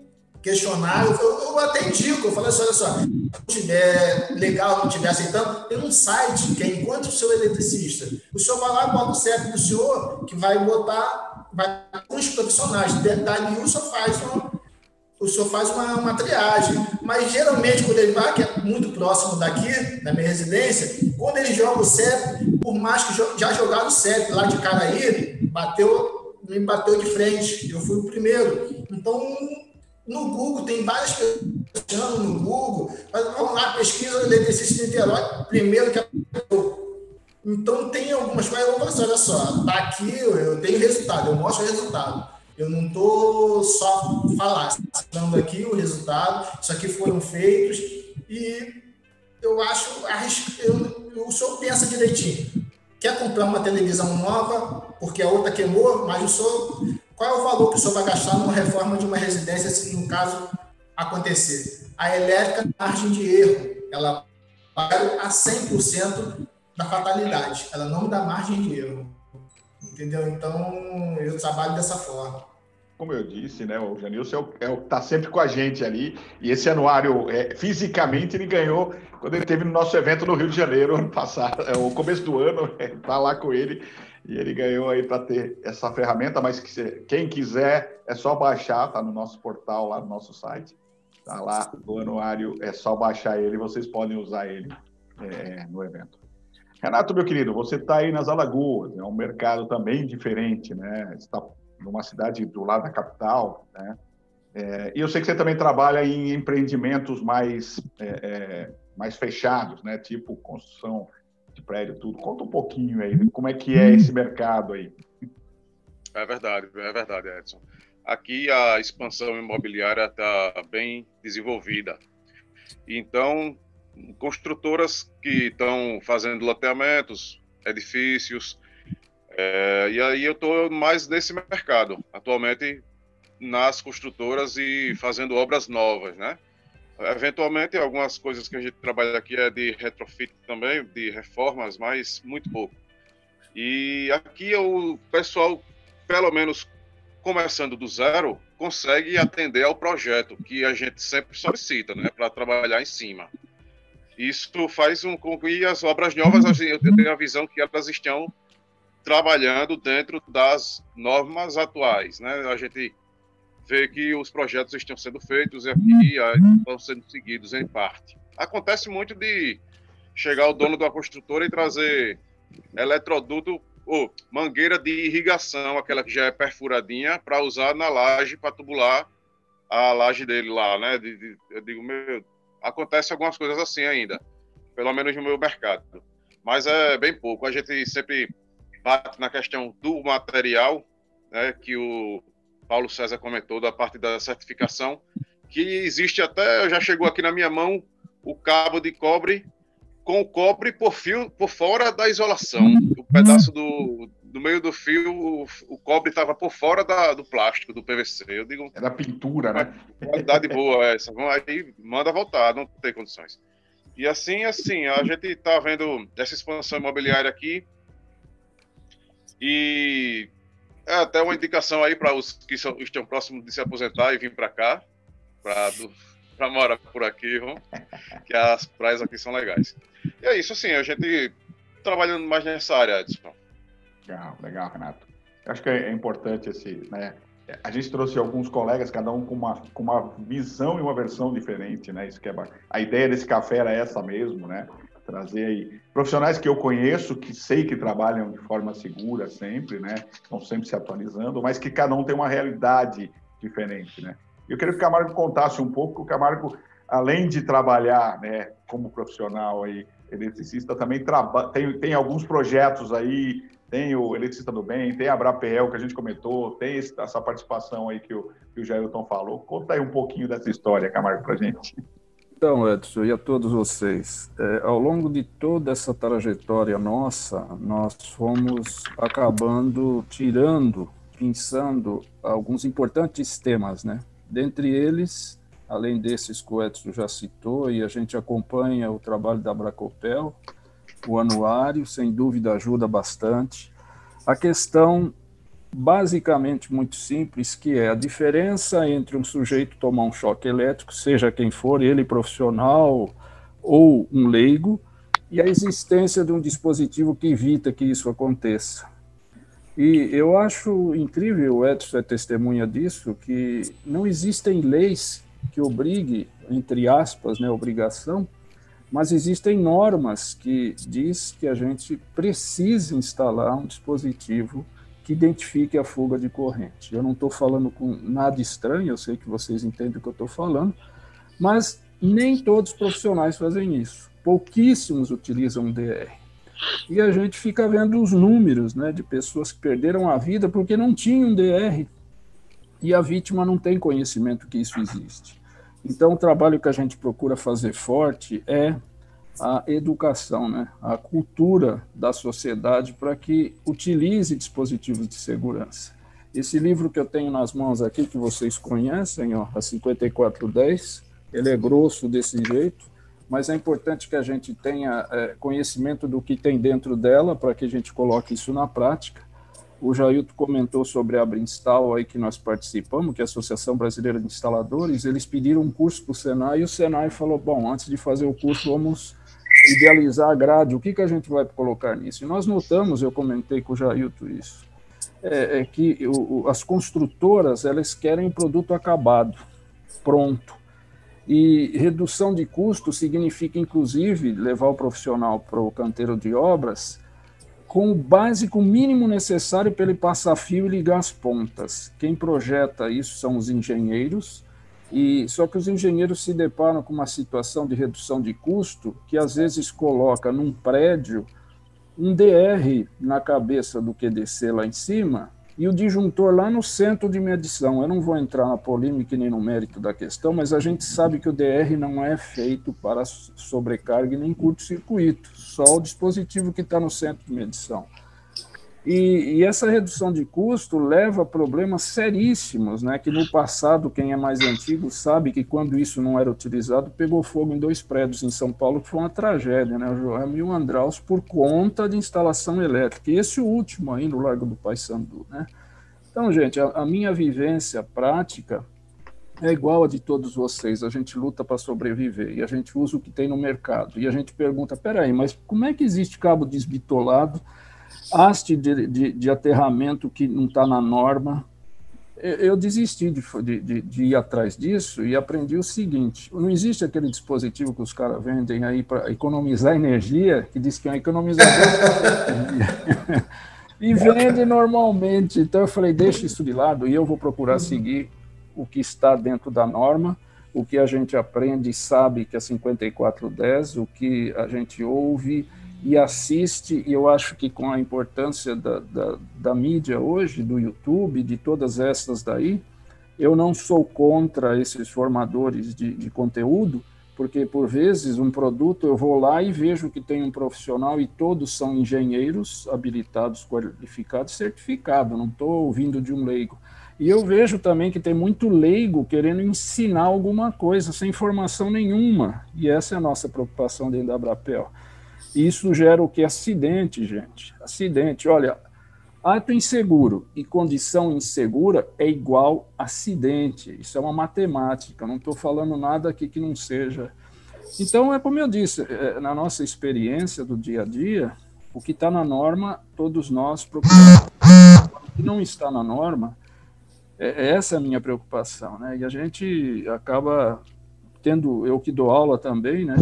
questionar, eu, eu até indico, eu falei assim, olha só, se não tiver legal, não tiver aceitando, tem um site que é Enquanto o Seu Eletricista. O senhor vai lá, bota o CEP do senhor, que vai botar vai com os profissionais. Dali o senhor faz uma, o senhor faz uma, uma triagem. Mas geralmente, quando ele vai, que é muito próximo daqui, da minha residência, quando ele joga o CEP, por mais que já jogaram o CEP lá de Caraí, bateu, me bateu de frente. Eu fui o primeiro. Então, no Google, tem várias pessoas no Google, mas vamos lá, pesquisa eletricista de Niterói, primeiro que então, tem algumas coisas, eu assim, olha só, tá aqui, eu tenho resultado, eu mostro o resultado. Eu não estou só falando aqui o resultado, isso aqui foram feitos e eu acho, eu, o senhor pensa direitinho. Quer comprar uma televisão nova porque a outra queimou, mas o senhor, qual é o valor que o senhor vai gastar numa reforma de uma residência, se no caso acontecer? A elétrica, margem de erro, ela vai a 100% da fatalidade, ela não dá margem de erro. Entendeu? Então, eu trabalho dessa forma como eu disse, né, o Janilson é o, é tá sempre com a gente ali, e esse anuário, é, fisicamente, ele ganhou quando ele teve no nosso evento no Rio de Janeiro, ano passado, é, o começo do ano, *laughs* é, tá lá com ele, e ele ganhou aí para ter essa ferramenta, mas que, quem quiser é só baixar, tá no nosso portal, lá no nosso site, tá lá o anuário, é só baixar ele, vocês podem usar ele é, no evento. Renato, meu querido, você está aí nas Alagoas, é um mercado também diferente, né? Está numa cidade do lado da capital, né? É, e eu sei que você também trabalha em empreendimentos mais, é, é, mais fechados, né? Tipo construção de prédio, tudo. Conta um pouquinho aí, como é que é esse mercado aí. É verdade, é verdade, Edson. Aqui a expansão imobiliária está bem desenvolvida. Então, construtoras que estão fazendo loteamentos, edifícios, é, e aí eu estou mais nesse mercado, atualmente nas construtoras e fazendo obras novas, né? Eventualmente, algumas coisas que a gente trabalha aqui é de retrofit também, de reformas, mas muito pouco. E aqui o pessoal, pelo menos começando do zero, consegue atender ao projeto que a gente sempre solicita, né, para trabalhar em cima. Isso faz um com que as obras novas, eu tenho a visão que elas estão trabalhando dentro das normas atuais, né? A gente vê que os projetos estão sendo feitos aqui estão sendo seguidos em parte. Acontece muito de chegar o dono da construtora e trazer eletroduto ou mangueira de irrigação, aquela que já é perfuradinha, para usar na laje para tubular a laje dele lá, né? Eu digo, meu, acontece algumas coisas assim ainda, pelo menos no meu mercado, mas é bem pouco. A gente sempre bate na questão do material, né, que o Paulo César comentou da parte da certificação, que existe até, já chegou aqui na minha mão, o cabo de cobre com o cobre por fio por fora da isolação. O pedaço do, do meio do fio, o, o cobre estava por fora da, do plástico, do PVC. Eu digo. Era pintura, né? Qualidade boa essa. Aí manda voltar, não tem condições. E assim, assim, a gente está vendo essa expansão imobiliária aqui. E é até uma indicação aí para os que são, estão próximos de se aposentar e vir para cá, para morar por aqui, vamos, que as praias aqui são legais. E é isso, assim, a gente trabalhando mais nessa área, Edson. Legal, legal, Renato. Eu acho que é importante esse, né? A gente trouxe alguns colegas, cada um com uma, com uma visão e uma versão diferente, né? Isso que é A ideia desse café era essa mesmo, né? trazer aí profissionais que eu conheço, que sei que trabalham de forma segura sempre, né? Estão sempre se atualizando, mas que cada um tem uma realidade diferente, né? Eu queria que o Camargo contasse um pouco, o Camargo, além de trabalhar, né, como profissional aí, eletricista, também tem, tem alguns projetos aí, tem o Eletricista do Bem, tem a Brapel, que a gente comentou, tem essa participação aí que o, que o Jailton falou. Conta aí um pouquinho dessa história, Camargo, para gente. Então, Edson, e a todos vocês, é, ao longo de toda essa trajetória nossa, nós fomos acabando tirando, pensando alguns importantes temas, né? Dentre eles, além desses que o Edson já citou, e a gente acompanha o trabalho da Bracopel, o anuário, sem dúvida ajuda bastante. A questão basicamente muito simples, que é a diferença entre um sujeito tomar um choque elétrico, seja quem for, ele profissional ou um leigo, e a existência de um dispositivo que evita que isso aconteça. E eu acho incrível, o Edson é testemunha disso, que não existem leis que obriguem, entre aspas, né, obrigação, mas existem normas que diz que a gente precisa instalar um dispositivo que identifique a fuga de corrente. Eu não estou falando com nada estranho, eu sei que vocês entendem o que eu estou falando, mas nem todos os profissionais fazem isso. Pouquíssimos utilizam DR. E a gente fica vendo os números né, de pessoas que perderam a vida porque não tinham DR. e a vítima não tem conhecimento que isso existe. Então, o trabalho que a gente procura fazer forte é a educação, né? a cultura da sociedade para que utilize dispositivos de segurança. Esse livro que eu tenho nas mãos aqui, que vocês conhecem, ó, a 5410, ele é grosso desse jeito, mas é importante que a gente tenha é, conhecimento do que tem dentro dela para que a gente coloque isso na prática. O Jailton comentou sobre a Brinstal aí que nós participamos, que é a Associação Brasileira de Instaladores, eles pediram um curso para o Senai e o Senai falou, bom, antes de fazer o curso, vamos idealizar a grade, o que, que a gente vai colocar nisso? E nós notamos, eu comentei com o Jailton isso, é, é que o, as construtoras elas querem um produto acabado, pronto. E redução de custo significa, inclusive, levar o profissional para o canteiro de obras com o básico mínimo necessário para ele passar fio e ligar as pontas. Quem projeta isso são os engenheiros, e só que os engenheiros se deparam com uma situação de redução de custo que às vezes coloca num prédio um DR na cabeça do QDC lá em cima e o disjuntor lá no centro de medição. Eu não vou entrar na polêmica nem no mérito da questão, mas a gente sabe que o DR não é feito para sobrecarga nem curto-circuito, só o dispositivo que está no centro de medição. E, e, essa redução de custo leva a problemas seríssimos, né? Que no passado, quem é mais antigo sabe que quando isso não era utilizado, pegou fogo em dois prédios em São Paulo, que foi uma tragédia, né? O Joelma e o Andraus, por conta de instalação elétrica. E esse último aí no Largo do Paissandu, né? Então, gente, a, a minha vivência prática é igual a de todos vocês. A gente luta para sobreviver e a gente usa o que tem no mercado. E a gente pergunta: peraí, mas como é que existe cabo desbitolado? Haste de, de, de aterramento que não está na norma. Eu desisti de, de, de, ir atrás disso e aprendi o seguinte: não existe aquele dispositivo que os caras vendem aí para economizar energia, que diz que é economizador *laughs* e vende normalmente. Então eu falei: deixa isso de lado e eu vou procurar seguir o que está dentro da norma, o que a gente aprende e sabe que é 5410, o que a gente ouve e assiste, e eu acho que com a importância da, da, da, mídia hoje, do YouTube, de todas essas daí, eu não sou contra esses formadores de, de conteúdo, porque por vezes um produto eu vou lá e vejo que tem um profissional e todos são engenheiros habilitados, qualificados, certificados, não estou ouvindo de um leigo. E eu vejo também que tem muito leigo querendo ensinar alguma coisa sem formação nenhuma, e essa é a nossa preocupação dentro da Abrapel. Isso gera o que? Acidente, gente. Acidente. Olha, ato inseguro e condição insegura é igual acidente. Isso é uma matemática. Não estou falando nada aqui que não seja. Então, é como eu disse, é, na nossa experiência do dia a dia, o que está na norma, todos nós procuramos. O que não está na norma, é, essa é a minha preocupação. Né? E a gente acaba tendo, eu que dou aula também, né?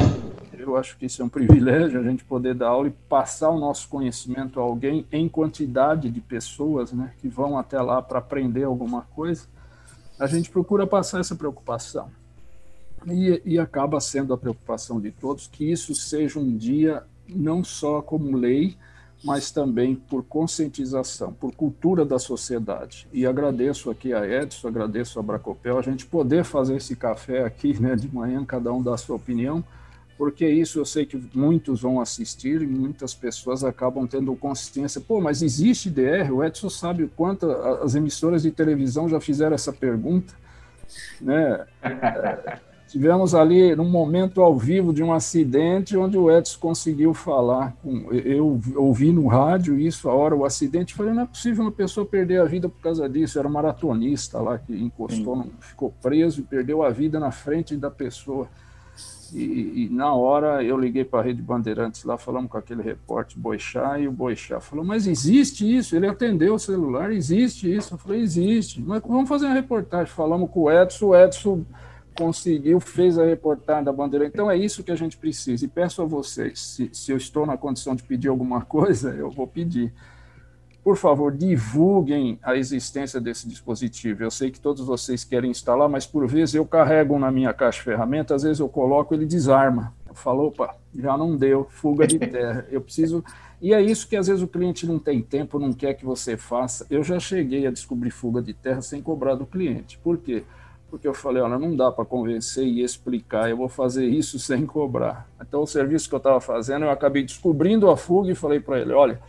Eu acho que isso é um privilégio, a gente poder dar aula e passar o nosso conhecimento a alguém em quantidade de pessoas, né? Que vão até lá para aprender alguma coisa. A gente procura passar essa preocupação. E, e acaba sendo a preocupação de todos que isso seja um dia não só como lei, mas também por conscientização, por cultura da sociedade. E agradeço aqui a Edson, agradeço a Bracopel, a gente poder fazer esse café aqui né, de manhã, cada um dá a sua opinião, porque isso eu sei que muitos vão assistir e muitas pessoas acabam tendo consciência. Pô, mas existe DR? O Edson sabe o quanto as emissoras de televisão já fizeram essa pergunta, né? *laughs* Tivemos ali num momento ao vivo de um acidente onde o Edson conseguiu falar. Com, eu ouvi no rádio isso, a hora o acidente, falei, não é possível uma pessoa perder a vida por causa disso. Era um maratonista lá que encostou, não, ficou preso e perdeu a vida na frente da pessoa. E, e na hora eu liguei para a Rede Bandeirantes lá, falamos com aquele repórter Boixá, e o Boixá falou, mas existe isso? Ele atendeu o celular, existe isso? Eu falei, existe. Mas vamos fazer uma reportagem. Falamos com o Edson, o Edson conseguiu, fez a reportagem da bandeira. Então é isso que a gente precisa. E peço a vocês, se, se eu estou na condição de pedir alguma *laughs* coisa, eu vou pedir. Por favor, divulguem a existência desse dispositivo. Eu sei que todos vocês querem instalar, mas por vezes eu carrego na minha caixa de ferramentas, às vezes eu coloco, ele desarma. Eu falo, opa, já não deu, fuga de *laughs* terra. Eu preciso E é isso que às vezes o cliente não tem tempo, não quer que você faça. Eu já cheguei a descobrir fuga de terra sem cobrar do cliente. Por quê? Porque eu falei, olha, não dá para convencer e explicar, eu vou fazer isso *laughs* sem cobrar. Então, o serviço que eu estava fazendo, eu acabei descobrindo a fuga e falei para ele, olha,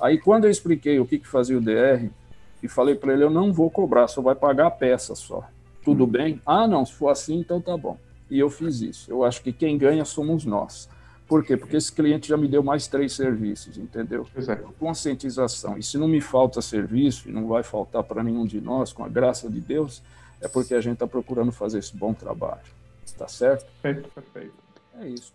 aí quando eu expliquei o que, que fazia o DR, e falei para ele, eu não vou cobrar, só vai pagar a peça só. Tudo hum. bem? Ah, não, se for assim, então tá bom. E eu fiz isso. Eu acho que quem ganha somos nós. Por quê? Porque esse cliente já me deu mais três serviços, entendeu? É. Conscientização. E se não me falta serviço, e não vai faltar para nenhum de nós, com a graça de Deus, é porque a gente está procurando fazer esse bom trabalho. Está certo? Perfeito, perfeito. É isso.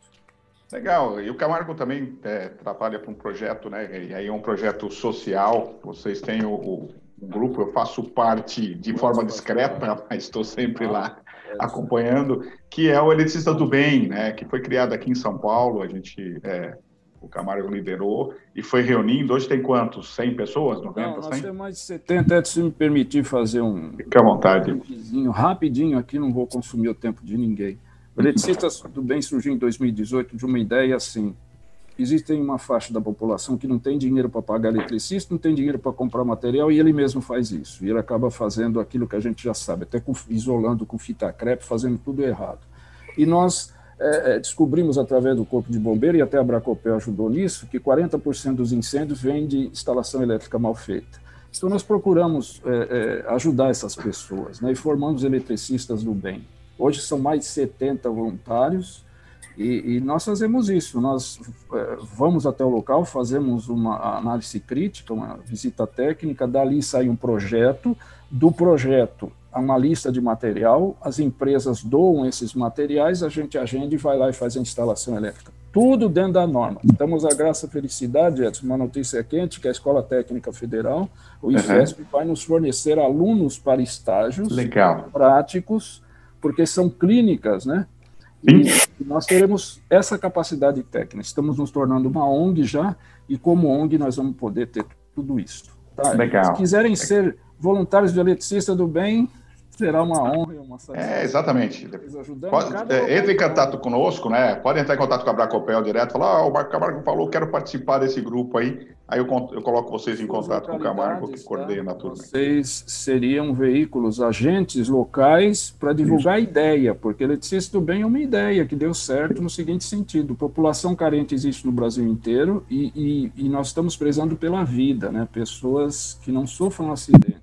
Legal. E o Camargo também é, trabalha para um projeto, né? E aí é um projeto social. Vocês têm o, o, grupo, eu faço parte de forma discreta, mas estou sempre lá acompanhando, que é o Eletricista do Bem, né, que foi criado aqui em São Paulo, a gente, é, o Camargo liderou, e foi reunindo, hoje tem quantos? 100 pessoas? 90, Não, nós 100? temos mais de 70, se me permitir fazer um... Fica à vontade. Um rapidinho aqui, não vou consumir o tempo de ninguém. O Eletricistas *laughs* do Bem surgiu em 2018 de uma ideia assim, existem uma faixa da população que não tem dinheiro para pagar eletricista, não tem dinheiro para comprar material e ele mesmo faz isso. E ele acaba fazendo aquilo que a gente já sabe, até com, isolando com fita crepe, fazendo tudo errado. E nós é, é descobrimos através do Corpo de Bombeiro, e até a Bracopel ajudou nisso, que 40% dos incêndios vêm de instalação elétrica mal feita. Então nós procuramos é, é, ajudar essas pessoas né, e formamos eletricistas do bem. Hoje são mais de 70 voluntários, e, e, nós fazemos isso, nós é, vamos até o local, fazemos uma análise crítica, uma visita técnica, dali sai um projeto, do projeto uma lista de material, as empresas doam esses materiais, a gente agenda e vai lá e faz a instalação elétrica. Tudo dentro da norma. Estamos a graça e felicidade, Edson, uma notícia quente, que a Escola Técnica Federal, o IFESP, uhum. vai nos fornecer alunos para estágios Legal. práticos, porque são clínicas, né? E nós teremos essa capacidade técnica. Estamos nos tornando uma ONG já, e como ONG nós vamos poder ter tudo isso. Tá? Legal. Se quiserem ser voluntários de eletricista do bem, será uma honra e uma satisfação. É, exatamente. Pode, é, entre em contato conosco, né? Pode entrar em contato com a Bracopel direto, falar, ah, o Marco Camargo falou, quero participar desse grupo aí. Aí eu, eu coloco vocês em contato com o Camargo, que coordena tudo. Vocês seriam veículos, agentes locais para divulgar Isso. a ideia, porque eletricista do bem é uma ideia que deu certo no seguinte sentido: população carente existe no Brasil inteiro e, e, e nós estamos prezando pela vida, né? Pessoas que não sofram acidente.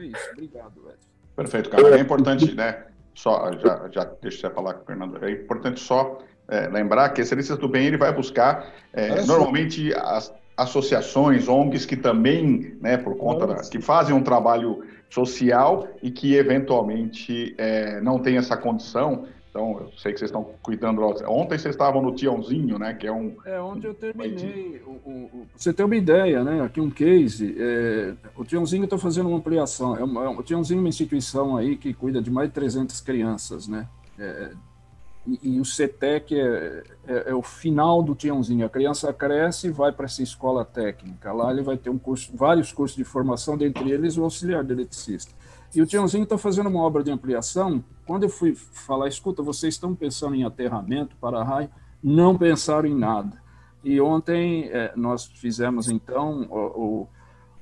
É isso, obrigado, Edson. Perfeito, cara. É importante, né? Só, já, já deixa eu falar com o Fernando. É importante só é, lembrar que esse Listas do Bem ele vai buscar é, normalmente as associações, ONGs que também, né, por conta da, que fazem um trabalho social e que eventualmente é, não tem essa condição. Então, eu sei que vocês estão cuidando. Ontem vocês estavam no Tiãozinho, né? Que é um. É onde eu terminei. O, o, você tem uma ideia, né? Aqui um case. É, o Tiãozinho está fazendo uma ampliação. É uma, o Tiãozinho é uma instituição aí que cuida de mais de 300 crianças, né? É, e, e, o CETEC é, é, é, o final do Tiãozinho. A criança cresce e vai para essa escola técnica. Lá ele vai ter um curso, vários cursos de formação, dentre eles o auxiliar de eletricista. E o Tiãozinho está fazendo uma obra de ampliação. Quando eu fui falar, escuta, vocês estão pensando em aterramento para raio? Não pensaram em nada. E ontem é, nós fizemos, então, o,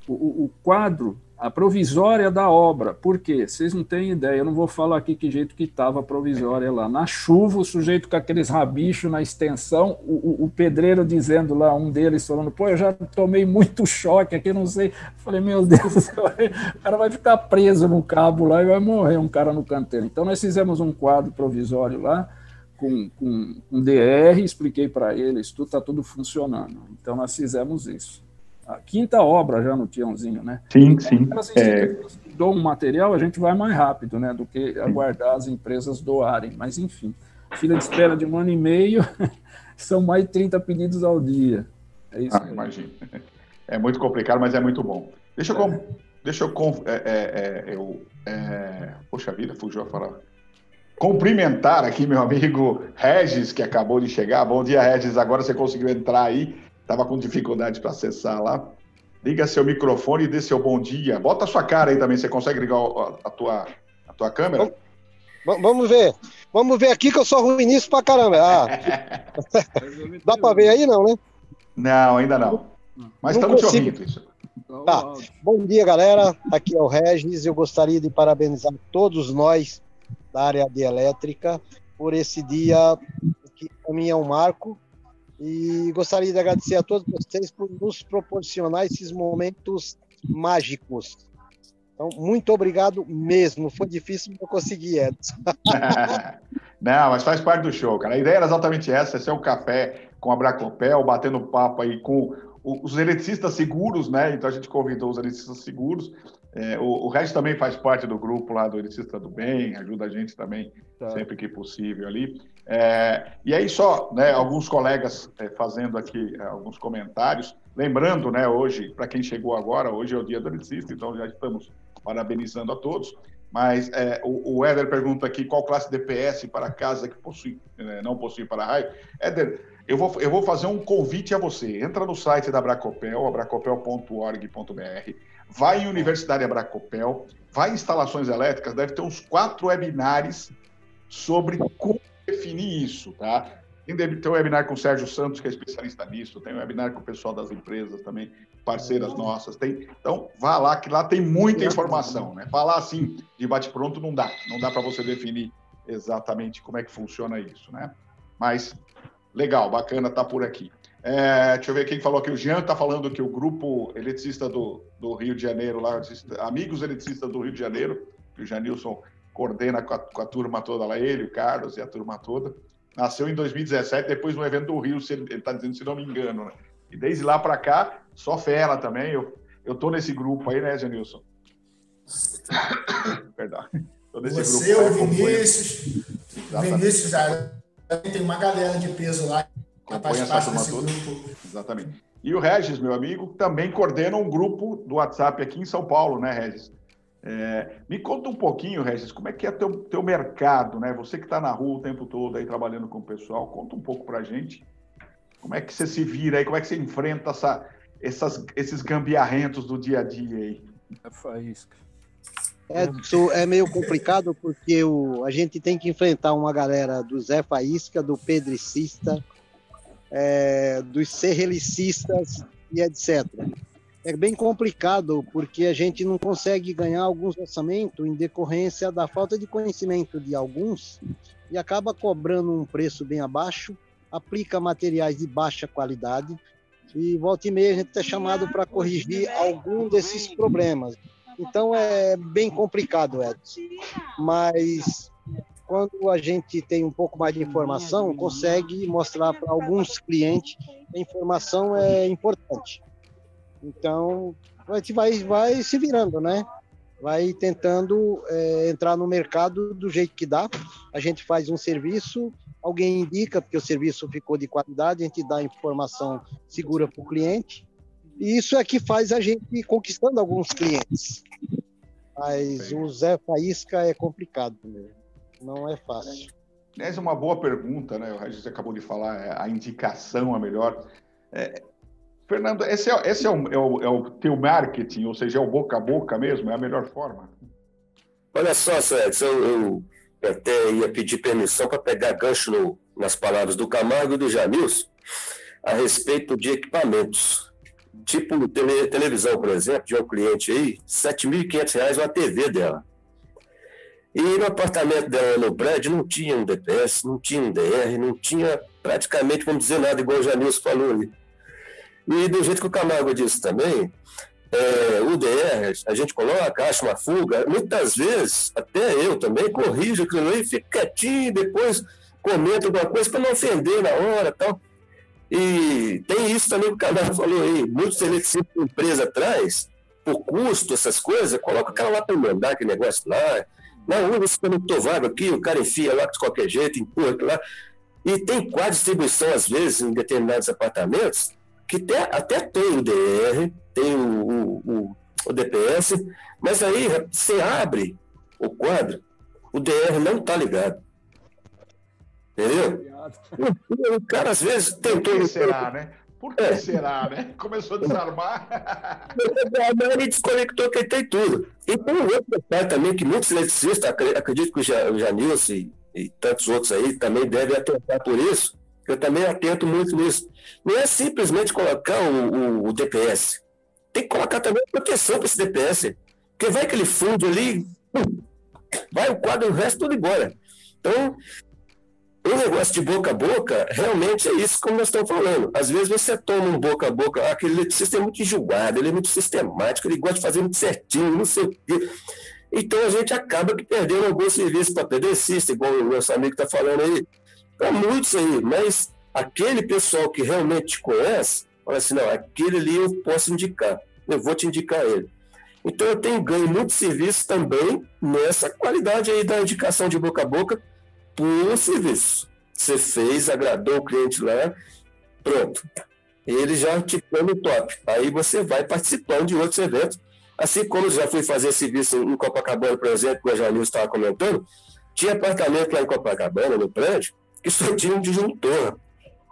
o, o quadro a provisória da obra. Por quê? Vocês não têm ideia, eu não vou falar aqui que jeito que estava a provisória lá. Na chuva, o sujeito com aqueles rabichos na extensão, o, o, pedreiro dizendo lá, um deles falando, pô, eu já tomei muito choque aqui, não sei. falei, meu Deus, *laughs* o cara vai ficar preso no cabo lá e vai morrer um cara no canteiro. Então nós fizemos um quadro provisório lá, com, com DR, expliquei para eles, tudo está tudo funcionando. Então nós fizemos isso a quinta obra já no Tiãozinho, né? Sim, então, sim. Elas é... um material, a gente vai mais rápido, né? Do que aguardar as empresas doarem. Mas, enfim, fila de espera de um ano e meio, *laughs* são mais de 30 pedidos ao dia. É isso. Ah, imagino. É muito complicado, mas é muito bom. Deixa eu. É. Deixa eu, é, é, é, eu é, poxa vida, fugiu a falar. Cumprimentar aqui meu amigo Regis, que acabou de chegar. Bom dia, Regis. Agora você conseguiu entrar aí. Estava com dificuldade para acessar lá. Liga seu microfone e dê seu bom dia. Bota a sua cara aí também. Você consegue ligar a, tua, a tua câmera? Vamos ver. Vamos ver aqui que eu sou ruim nisso pra caramba. Ah. *laughs* Dá para ver aí, não, né? Não, ainda não. Mas não estamos consigo. te ouvindo. Tá. Bom dia, galera. Aqui é o Regis. Eu gostaria de parabenizar todos nós da área de elétrica por esse dia que para mim é um marco. E gostaria de agradecer a todos vocês por nos proporcionar esses momentos mágicos. Então, muito obrigado mesmo. Foi difícil, mas eu consegui, Edson. *laughs* Não, mas faz parte do show, cara. A ideia era exatamente essa: esse é o café com a Bracopel, batendo papo aí com os eletricistas seguros, né? Então a gente convidou os eletricistas seguros. É, o, o Regis também faz parte do grupo lá do Eletricista do Bem, ajuda a gente também tá. sempre que possível ali. É, e aí só, né, alguns colegas é, fazendo aqui é, alguns comentários, lembrando, né, hoje, para quem chegou agora, hoje é o dia do eletricista, então já estamos parabenizando a todos. Mas é, o, o Éder pergunta aqui qual classe DPS para casa que possui, né, não possui para raio. Éder, eu vou, eu vou fazer um convite a você. Entra no site da Bracopel, abracopel.org.br, vai em Universidade Abracopel, vai em instalações elétricas, deve ter uns quatro webinars sobre como definir isso, tá? Tem um webinar com o Sérgio Santos, que é especialista nisso, tem um webinar com o pessoal das empresas também, parceiras nossas, tem. Então, vá lá, que lá tem muita informação, né? Falar assim, de bate-pronto, não dá. Não dá para você definir exatamente como é que funciona isso, né? Mas, legal, bacana tá por aqui. É, deixa eu ver quem falou aqui. O Jean está falando que o grupo eletricista do, do Rio de Janeiro, lá, Amigos Eletricistas do Rio de Janeiro, que o Janilson coordena com a, com a turma toda lá, ele, o Carlos e a turma toda nasceu em 2017, depois no evento do Rio, ele está dizendo, se não me engano. Né? E desde lá para cá, só fera também. Eu, eu tô nesse grupo aí, né, Janilson? *coughs* Perdão. Tô nesse Você, grupo, o Vinícius, o Vinícius, tem uma galera de peso lá. Acompanha essa turma toda. Grupo. Exatamente. E o Regis, meu amigo, também coordena um grupo do WhatsApp aqui em São Paulo, né, Regis? É, me conta um pouquinho, Regis, como é que é teu, teu mercado, né? Você que está na rua o tempo todo aí trabalhando com o pessoal, conta um pouco para a gente. Como é que você se vira aí? Como é que você enfrenta essa, essas, esses gambiarrentos do dia a dia aí? É faísca. É, é meio complicado porque o, a gente tem que enfrentar uma galera do Zé Faísca, do Pedricista, é, dos Serrelicistas e etc é bem complicado porque a gente não consegue ganhar alguns orçamentos em decorrência da falta de conhecimento de alguns e acaba cobrando um preço bem abaixo, aplica materiais de baixa qualidade e volta e meia a gente é chamado para corrigir algum desses problemas. Então é bem complicado, Edson. Mas quando a gente tem um pouco mais de informação, consegue mostrar para alguns clientes a informação é importante. Então, a gente vai, vai se virando, né? Vai tentando é, entrar no mercado do jeito que dá. A gente faz um serviço, alguém indica, porque o serviço ficou de qualidade, a gente dá informação segura para o cliente. E isso é que faz a gente ir conquistando alguns clientes. Mas o Zé Faísca é complicado mesmo. Não é fácil. Essa é uma boa pergunta, né? O Regis acabou de falar, é, a indicação a melhor. É, Fernando, esse, é, esse é, o, é, o, é, o, teu marketing, ou seja, é o boca a boca mesmo? É a melhor forma? Olha só, Sérgio, eu, eu até ia pedir permissão para pegar gancho no, nas palavras do Camargo e do Jamilson a respeito de equipamentos. Tipo tele, televisão, por exemplo, de um cliente aí, R$ 7.500 uma TV dela. E no apartamento dela no prédio não tinha um DPS, não tinha um DR, não tinha praticamente, vamos dizer, nada, igual o Jamilson falou ali. E do jeito que o Camargo disse também, é, o DR, a gente coloca, acha uma fuga, muitas vezes, até eu também, corrijo aquilo aí, fico quietinho, depois comento alguma coisa para não ofender na hora tal. E tem isso também que o Camargo falou aí, muitos eletricistas que a empresa traz, por custo, essas coisas, coloca o cara lá para mandar aquele negócio lá. Não, você estou vago aqui, o cara enfia lá de qualquer jeito, empurra aquilo lá. E tem quase distribuição, às vezes, em determinados apartamentos, que tem, até tem o DR, tem o, o, o, DPS, mas aí você abre o quadro, o DR não está ligado. Entendeu? O, cara às vezes tentou. Por que será, né? Por que é. será, né? Começou a desarmar. *laughs* Ele desconectou que tem tudo. E tem um outro detalhe também que muitos eletricistas, acredito que o Janilson e, e tantos outros aí também devem atentar por isso, Eu também atento muito nisso. Não é simplesmente colocar o, o, o DPS. Tem que colocar também proteção para esse DPS. Porque vai aquele fundo ali, vai o quadro, o resto tudo embora. Então, o negócio de boca a boca, realmente é isso como nós estamos falando. Às vezes você toma um boca a boca, aquele eletricista é muito enjoado, ele é muito sistemático, ele gosta de fazer muito certinho, não sei o quê. Então a gente acaba que perdendo alguns serviços para pedrecista, igual o nosso amigo está falando aí. Para muitos aí, mas aquele pessoal que realmente te conhece, fala assim, não, aquele ali eu posso indicar, eu vou te indicar ele. Então eu tenho ganho muito serviço também nessa qualidade aí da indicação de boca a boca, por serviço. Você fez, agradou o cliente lá, pronto. Ele já te põe no top. Aí você vai participando de outros eventos. Assim como já fui fazer serviço em Copacabana, por exemplo, que o Janil estava comentando, tinha apartamento lá em Copacabana, no prédio, só tinha um disjuntor.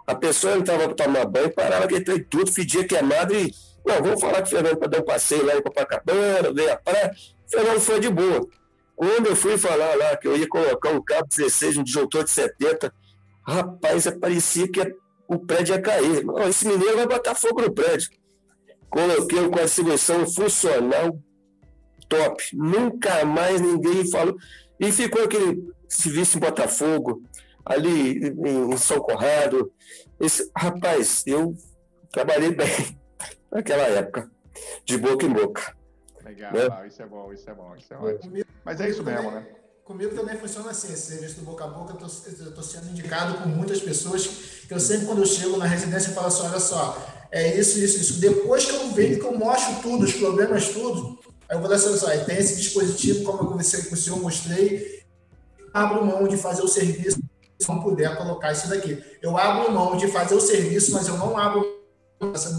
A pessoa entrava para tomar banho, parava que e tudo, fedia queimado e. Não, vamos falar que o Fernando para dar um passeio lá em Copacabana, ver a praia. O Fernando foi de boa. Quando eu fui falar lá que eu ia colocar um cabo 16, um disjuntor de 70, rapaz, parecia que o prédio ia cair. Não, esse mineiro vai botar fogo no prédio. Coloquei com a seleção funcional top. Nunca mais ninguém falou. E ficou aquele serviço em Botafogo, ali em São Conrado. Esse, rapaz, eu trabalhei bem *laughs* naquela época, de boca em boca. Legal, né? isso é bom, isso é bom, isso é ótimo. Mas é isso mesmo, né? Comigo também funciona assim, esse serviço do boca a boca, eu estou sendo indicado por muitas pessoas, que eu sempre, quando eu chego na residência, eu falo assim, olha só, é isso, isso, isso. Depois que eu vejo, que eu mostro tudo, os problemas, tudo, aí eu vou dar assim, olha, tem esse dispositivo, como eu conversei com o senhor, mostrei, abro mão de fazer o serviço, se não puder colocar isso daqui. Eu abro mão de fazer o serviço, mas eu não abro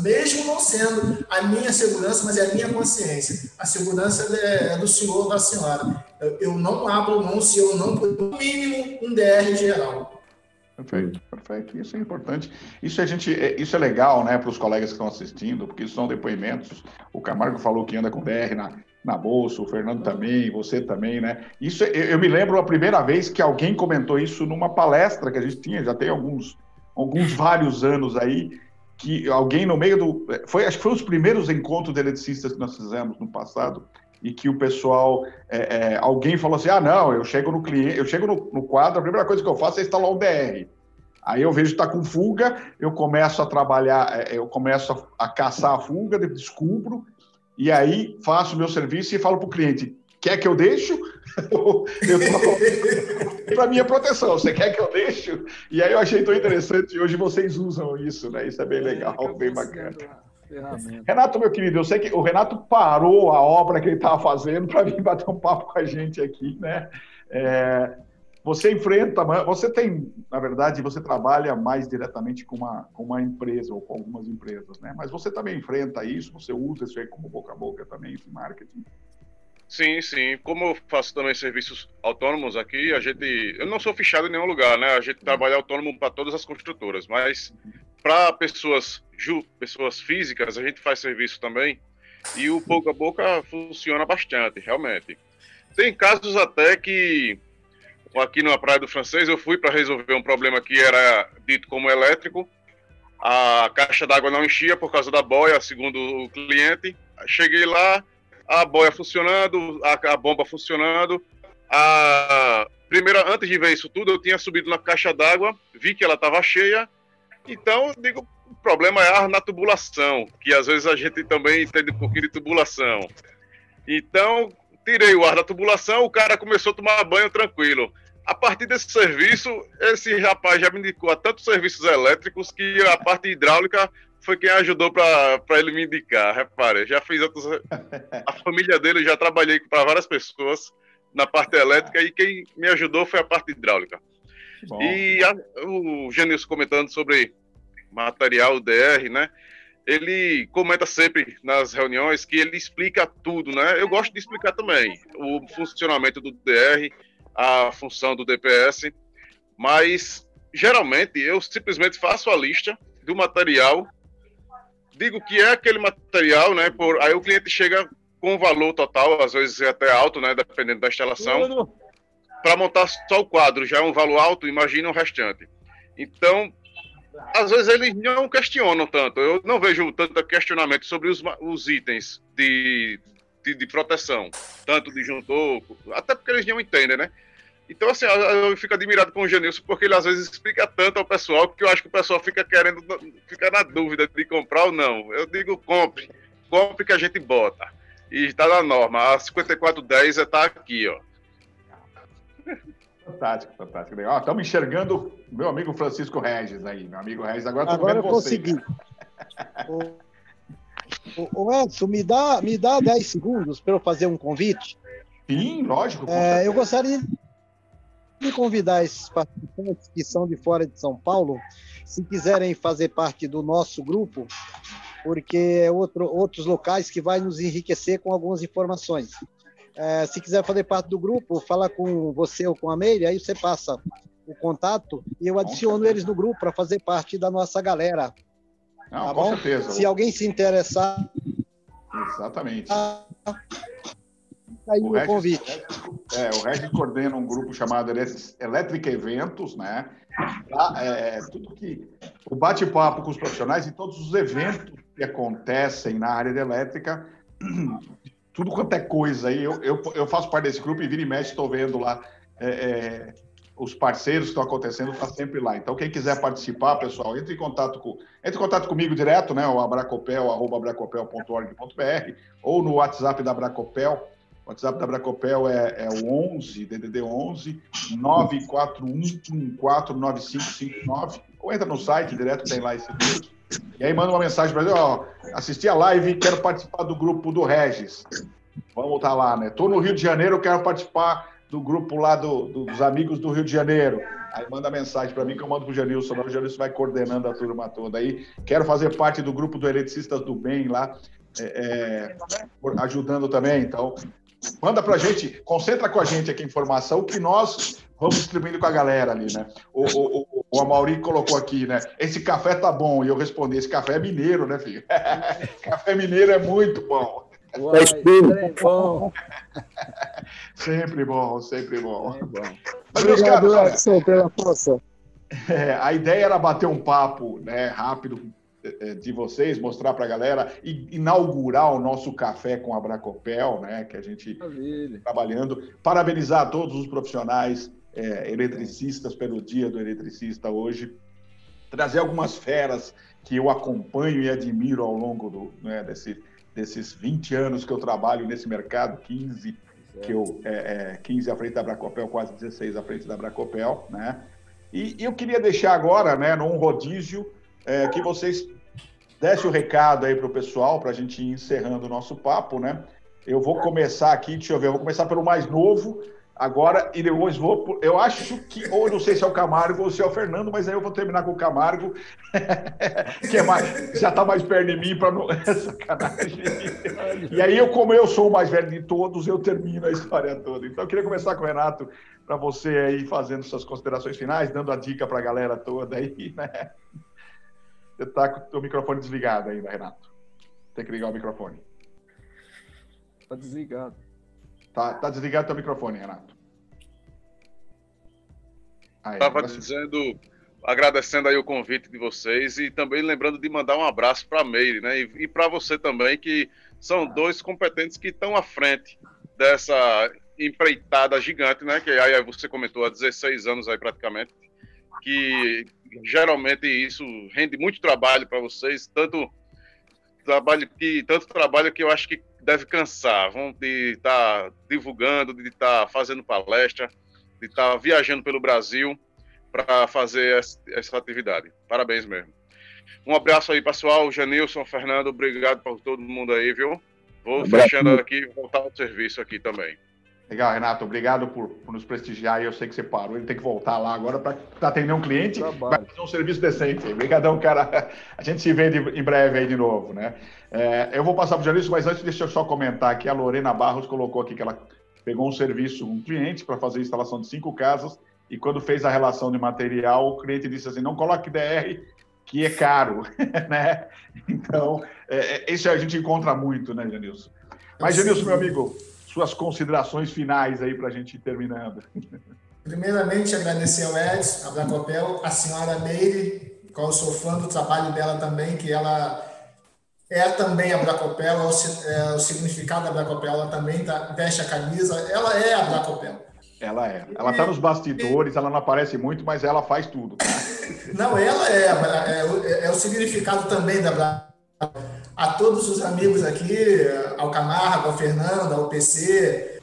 mesmo não sendo a minha segurança, mas é a minha consciência. A segurança é, é do senhor da senhora. Eu não abro mão se eu não, no mínimo, um DR geral. Perfeito, perfeito. Isso é importante. Isso a gente, é, isso é legal, né, para os colegas que estão assistindo, porque são depoimentos. O Camargo falou que anda com DR na, na bolsa, o Fernando também, você também, né? Isso eu, eu me lembro a primeira vez que alguém comentou isso numa palestra que a gente tinha, já tem alguns, alguns vários anos aí que alguém no meio do. Foi, acho que foi os primeiros encontros de eletricistas que nós fizemos no passado, e que o pessoal. É, é, alguém falou assim: ah, não, eu chego no cliente, eu chego no, no, quadro, a primeira coisa que eu faço é instalar o DR. Aí eu vejo que está com fuga, eu começo a trabalhar, é, eu começo a, a caçar a fuga, descubro, e aí faço o meu serviço e falo para o cliente: quer que eu deixo? *laughs* eu para minha proteção. Você quer que eu deixe? E aí eu achei tão interessante. Hoje vocês usam isso, né? Isso é bem legal, é, bem bacana. Renato, meu querido, eu sei que o Renato parou a obra que ele estava fazendo para vir bater um papo com a gente aqui, né? É, você enfrenta, você tem, na verdade, você trabalha mais diretamente com uma, com uma empresa ou com algumas empresas, né? Mas você também enfrenta isso, você usa isso aí como boca a boca também, esse marketing. Sim, sim. Como eu faço também serviços autônomos aqui, a gente. Eu não sou fichado em nenhum lugar, né? A gente trabalha autônomo para todas as construtoras, mas para pessoas, ju, pessoas físicas, a gente faz serviço também. E o boca a boca funciona bastante, realmente. Tem casos até que aqui na Praia do Francês eu fui para resolver um problema que era dito como elétrico. A caixa d'água não enchia por causa da boia, segundo o cliente. Cheguei lá, a boia funcionando, a, a bomba funcionando. A primeira, antes de ver isso tudo, eu tinha subido na caixa d'água, vi que ela estava cheia. Então, digo, o problema é ar na tubulação, que às vezes a gente também entende um pouquinho de tubulação. Então, tirei o ar da tubulação, o cara começou a tomar banho tranquilo. A partir desse serviço, esse rapaz já me indicou a tantos serviços elétricos que a parte hidráulica foi quem ajudou para ele me indicar. Repare, já fiz outros. *laughs* A família dele já trabalhei para várias pessoas na parte elétrica e quem me ajudou foi a parte hidráulica. Bom. E a, o Genilson comentando sobre material DR, né? Ele comenta sempre nas reuniões que ele explica tudo, né? Eu gosto de explicar também o funcionamento do DR, a função do DPS, mas geralmente eu simplesmente faço a lista do material digo que é aquele material, né? Por, aí o cliente chega com o valor total, às vezes é até alto, né? Dependendo da instalação. Para montar só o quadro já é um valor alto, imagina o restante. Então, às vezes eles não questionam tanto. Eu não vejo tanto questionamento sobre os, os itens de, de, de, proteção, tanto de juntor, até porque eles não entendem, né? Então, assim, eu fico admirado com o Genilson, porque ele às vezes explica tanto ao pessoal que eu acho que o pessoal fica querendo, fica na dúvida de comprar ou não. Eu digo, compre, compre que a gente bota. E está na norma. A 5410 está aqui, ó. Fantástico, fantástico. Legal. Estamos enxergando meu amigo Francisco Regis aí. Meu amigo Regis, agora vendo eu consegui. *laughs* Ô, Edson, me dá, me dá 10 segundos para eu fazer um convite. Sim, lógico. É, eu gostaria de convidar esses participantes que são de fora de São Paulo, se quiserem fazer parte do nosso grupo, porque é outro, outros locais que vai nos enriquecer com algumas informações. É, se quiser fazer parte do grupo, fala com você ou com a Meire, aí você passa o contato e eu adiciono eles no grupo para fazer parte da nossa galera. Não, tá com bom? certeza. Se alguém se interessar. Exatamente. Tá aí o, o convite. É, o Regis coordena um grupo chamado Elétrica Eventos, né? É, tudo que. O bate-papo com os profissionais e todos os eventos que acontecem na área de elétrica *clears throat* tudo quanto é coisa aí. Eu, eu, eu faço parte desse grupo e vira e mexe, estou vendo lá é, é, os parceiros que estão acontecendo, está sempre lá. Então, quem quiser participar, pessoal, entre em contato com, entre em contato comigo direto, né? O abracopel, arroba abracopel.org.br, ou no WhatsApp da Abracopel. O WhatsApp da Abracopel é, é o 11, DDD 11 941149559. Ou entra no site direto, tem lá esse vídeo. E aí manda uma mensagem para ele, ó, assisti a live e quero participar do grupo do Regis. Vamos estar lá, né? Tô no Rio de Janeiro, quero participar do grupo lá do, dos amigos do Rio de Janeiro. Aí manda mensagem para mim que eu mando pro Janilson. O Janilson vai coordenando a turma toda aí. Quero fazer parte do grupo do Eletricistas do Bem lá, é, é, ajudando também. Então, manda pra gente, concentra com a gente aqui a informação que nós vamos distribuindo com a galera ali, né? O, o, o, o colocou aqui, né? Esse café tá bom. E eu respondi, esse café é mineiro, né, filho? *laughs* café mineiro é muito bom. Uai, *laughs* sempre bom. sempre bom, sempre bom. É bom. Mas, meus caros, pela força. É, a ideia era bater um papo né, rápido é, de vocês, mostrar para a galera e inaugurar o nosso café com a Bracopel, né, que a gente está trabalhando. Parabenizar todos os profissionais é, eletricistas pelo Dia do Eletricista hoje. Trazer algumas feras que eu acompanho e admiro ao longo do, né, desse, desses 20 anos que eu trabalho nesse mercado, 15 que eu é, é, 15 à frente da Bracopel, quase 16 à frente da Bracopel, né? E, e eu queria deixar agora, né, num rodízio, é, que vocês dessem o recado aí para o pessoal, para a gente ir encerrando o nosso papo, né? Eu vou começar aqui, deixa eu ver, eu vou começar pelo mais novo, agora, e depois vou. Eu acho que, ou não sei se é o Camargo ou se é o Fernando, mas aí eu vou terminar com o Camargo, *laughs* que é mais, já está mais perto de mim para não. *laughs* Sacanagem. E aí, eu, como eu sou o mais velho de todos, eu termino a história toda. Então, eu queria começar com o Renato, para você aí fazendo suas considerações finais, dando a dica para a galera toda aí, *laughs* né? Você está com o microfone desligado ainda, Renato. Tem que ligar o microfone. Está desligado. Tá, tá desligado o teu microfone, Renato. Estava dizendo, agradecendo aí o convite de vocês e também lembrando de mandar um abraço para a Meire, né? E, e para você também, que são dois competentes que estão à frente dessa empreitada gigante, né? Que aí você comentou há 16 anos aí praticamente, que geralmente isso rende muito trabalho para vocês, tanto trabalho que tanto trabalho que eu acho que deve cansar, vão de estar tá divulgando, de estar tá fazendo palestra, de estar tá viajando pelo Brasil para fazer essa atividade. Parabéns mesmo. Um abraço aí, pessoal. Janilson, Fernando, obrigado por todo mundo aí, viu? Vou fechando aqui e voltar ao serviço aqui também. Legal, Renato, obrigado por, por, nos prestigiar. Eu sei que você parou, ele tem que voltar lá agora para atender um cliente, vai fazer um serviço decente. Obrigadão, cara. A gente se vê de, em breve aí de novo, né? É, eu vou passar para o jornalista, mas antes deixa eu só comentar que a Lorena Barros colocou aqui que ela pegou um serviço, um cliente para fazer a instalação de cinco casas e quando fez a relação de material, o cliente disse assim, não coloque DR, que é caro, *laughs* né? Então, é, é, isso a gente encontra muito, né, Janilson? Mas, Janilson, meu amigo, suas considerações finais aí para a gente ir terminando. *laughs* Primeiramente, agradecer ao Edson, a Bracopel, a senhora Meire, qual eu sou fã do trabalho dela também, que ela é também a Bracopel, é o, é significado da Bracopel, ela também tá, veste a camisa, ela é a Bracopel. Ela é. Ela está nos bastidores, ela não aparece muito, mas ela faz tudo. Tá? *laughs* Não, ela é, é, é, o significado também da Bracopel. A todos os amigos aqui, ao Camargo, ao Fernando, ao PC,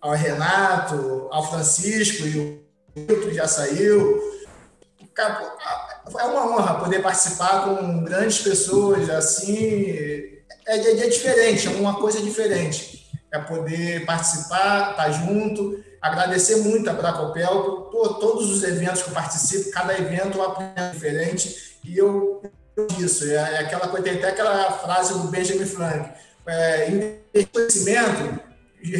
ao Renato, ao Francisco e o Milton já saiu. É uma honra poder participar com grandes pessoas assim. É, é, é diferente, é uma coisa diferente. É poder participar, estar tá junto. Agradecer muito a Bracopel por todos os eventos que eu participo. Cada evento eu aprendo diferente e eu isso. É, é aquela coisa, tem até aquela frase do Benjamin Franklin. É, conhecimento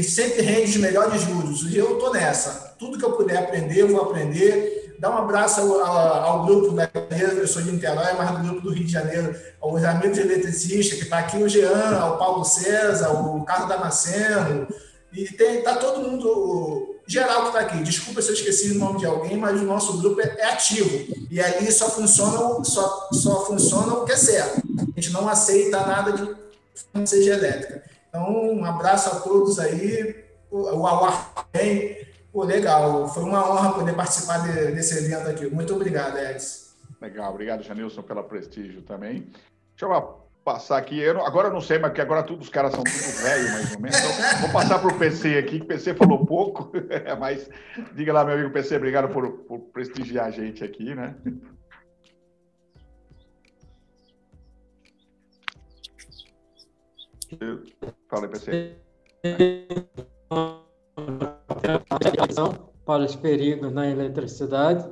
sempre rende os melhores juros. E eu estou nessa. Tudo que eu puder aprender, eu vou aprender. Dá um abraço ao, ao, ao grupo da eu sou de Niterói, mas do grupo do Rio de Janeiro, aos amigos eletricistas, que está aqui o Jean, o Paulo César, o Carlos Damasceno, e tem, tá todo mundo, geral que está aqui. Desculpa se eu esqueci o nome de alguém, mas o nosso grupo é, é ativo. E ali só funciona, só, só funciona o que é certo. A gente não aceita nada de seja elétrica. Então, um abraço a todos aí. O Awar também. Pô, legal. Foi uma honra poder participar de, desse evento aqui. Muito obrigado, Edson. Legal. Obrigado, Janilson, pela prestígio também. Deixa eu passar aqui. Eu agora eu não sei, mas porque agora todos os caras são tudo velho, mais ou menos. Então, vou passar para o PC aqui, que o PC falou pouco. *laughs* mas diga lá, meu amigo PC, obrigado por, por prestigiar a gente aqui, né? Fala, PC. Para os perigos na eletricidade.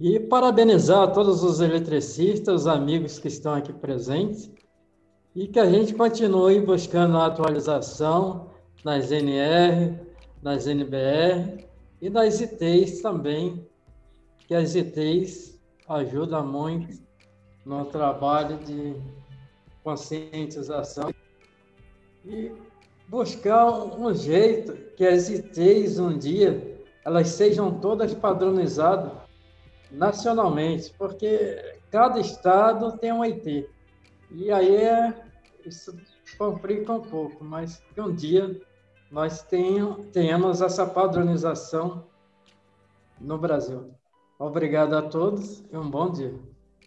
E parabenizar todos os eletricistas, os amigos que estão aqui presentes, e que a gente continue buscando a atualização nas NR, nas NBR e nas ITs também, que as ITs ajudam muito no trabalho de conscientização e buscar um jeito que as ITs um dia elas sejam todas padronizadas nacionalmente, porque cada estado tem um IT. E aí é, isso complica um pouco, mas que um dia nós tenhamos essa padronização no Brasil. Obrigado a todos e um bom dia.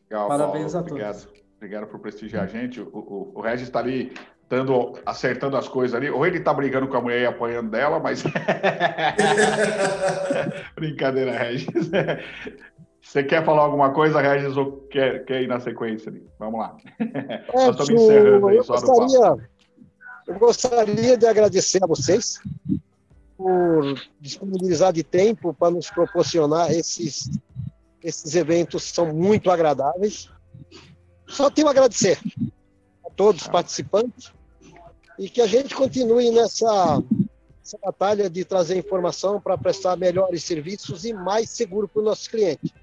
Legal, Parabéns Paulo, a obrigado. todos. Obrigado por prestigiar a gente. O, o, o Regis está ali dando, acertando as coisas ali. Ou ele tá brigando com a mulher e apanhando dela, mas. *laughs* *laughs* Brincadeira, Regis. Você quer falar alguma coisa, Regis, ou quer, quer ir na sequência ali? Vamos lá. É, Nós estamos encerrando aí, eu só gostaria, Eu gostaria de agradecer a vocês por disponibilizar de tempo para nos proporcionar esses, esses eventos, são muito agradáveis. Só tenho a agradecer a todos os participantes e que a gente continue nessa, nessa batalha de trazer informação para prestar melhores serviços e mais seguro para o nosso cliente.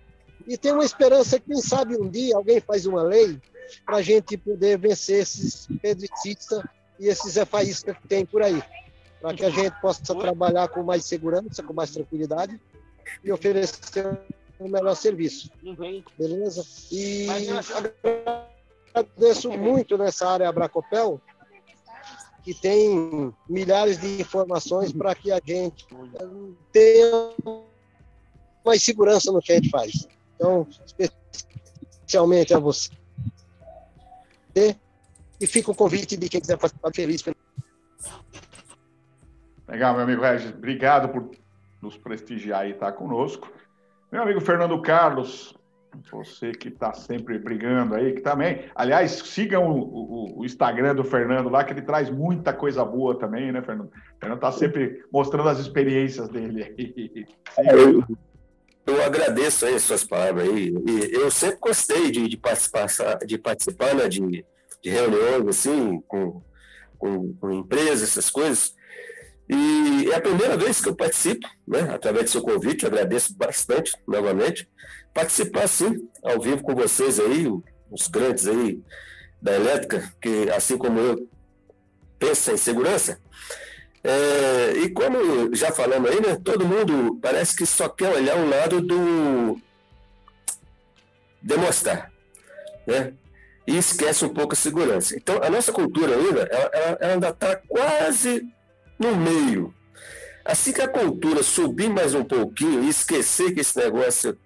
E tem uma esperança que, quem sabe, um dia alguém faz uma lei para a gente poder vencer esses pedricistas e esses efaístas que tem por aí, para que a gente possa trabalhar com mais segurança, com mais tranquilidade e oferecer um melhor serviço. Beleza? E agradeço muito nessa área Abracopel, que tem milhares de informações para que a gente tenha mais segurança no que a gente faz. Então, especialmente a você. E fica o convite de quem quiser participar feliz. Legal, meu amigo Regis. Obrigado por nos prestigiar e estar conosco. Meu amigo Fernando Carlos, você que está sempre brigando aí, que também. Aliás, sigam o, o, o, Instagram do Fernando lá, que ele traz muita coisa boa também, né, Fernando? O Fernando está sempre mostrando as experiências dele aí. É, eu, eu agradeço aí suas palavras aí. E eu sempre gostei de, de participar, de participar né, de, de reuniões assim, com, com, com empresas, essas coisas. E é a primeira vez que eu participo, né, através do seu convite, agradeço bastante novamente participar sim, ao vivo com vocês aí, os grandes aí da elétrica, que assim como eu pensa em segurança. É, e como já falamos aí, né, todo mundo parece que só quer olhar o lado do demonstrar, né? E esquece um pouco a segurança. Então, a nossa cultura ainda, ela, ela, ela ainda está quase no meio. Assim que a cultura subir mais um pouquinho e esquecer que esse negócio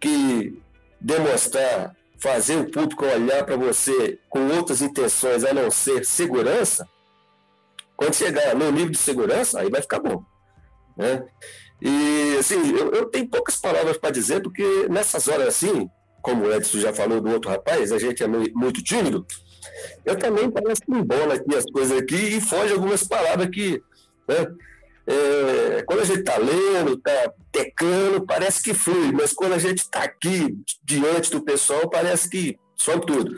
que demonstrar, fazer o público olhar para você com outras intenções a não ser segurança, quando chegar no nível de segurança, aí vai ficar bom. Né? E, assim, eu, eu tenho poucas palavras para dizer, porque nessas horas assim, como o Edson já falou do outro rapaz, a gente é muito tímido, eu também parece que embola aqui as coisas aqui e foge algumas palavras que, né, é, quando a gente está lendo, está tecando, parece que flui, mas quando a gente está aqui diante do pessoal, parece que some tudo.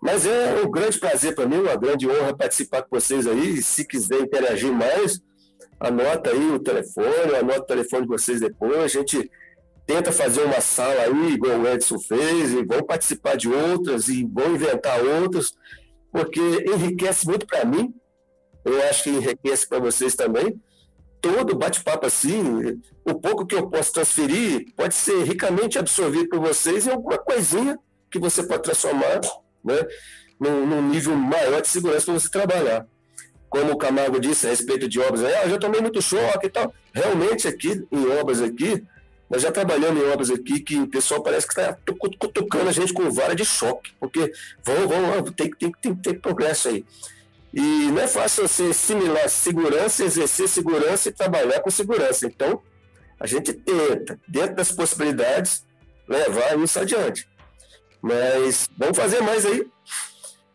Mas é um grande prazer para mim, uma grande honra participar com vocês aí. Se quiser interagir mais, anota aí o telefone, anota o telefone de vocês depois. A gente tenta fazer uma sala aí, igual o Edson fez, e vão participar de outras, e vão inventar outras, porque enriquece muito para mim, eu acho que enriquece para vocês também. Todo bate-papo assim, o pouco que eu posso transferir pode ser ricamente absorvido por vocês em alguma coisinha que você pode transformar né, num, num nível maior de segurança para você trabalhar como o Camargo disse a respeito de obras, ah, eu já tomei muito choque e tal. Realmente aqui, em obras aqui, nós já trabalhamos em obras aqui que o pessoal parece que está cutucando a gente com vara de choque, porque vamos, vamos, tem, tem, tem que ter progresso aí. E não é fácil você assimilar segurança, exercer segurança e trabalhar com segurança. Então, a gente tenta, dentro das possibilidades, levar isso adiante. Mas vamos fazer mais aí.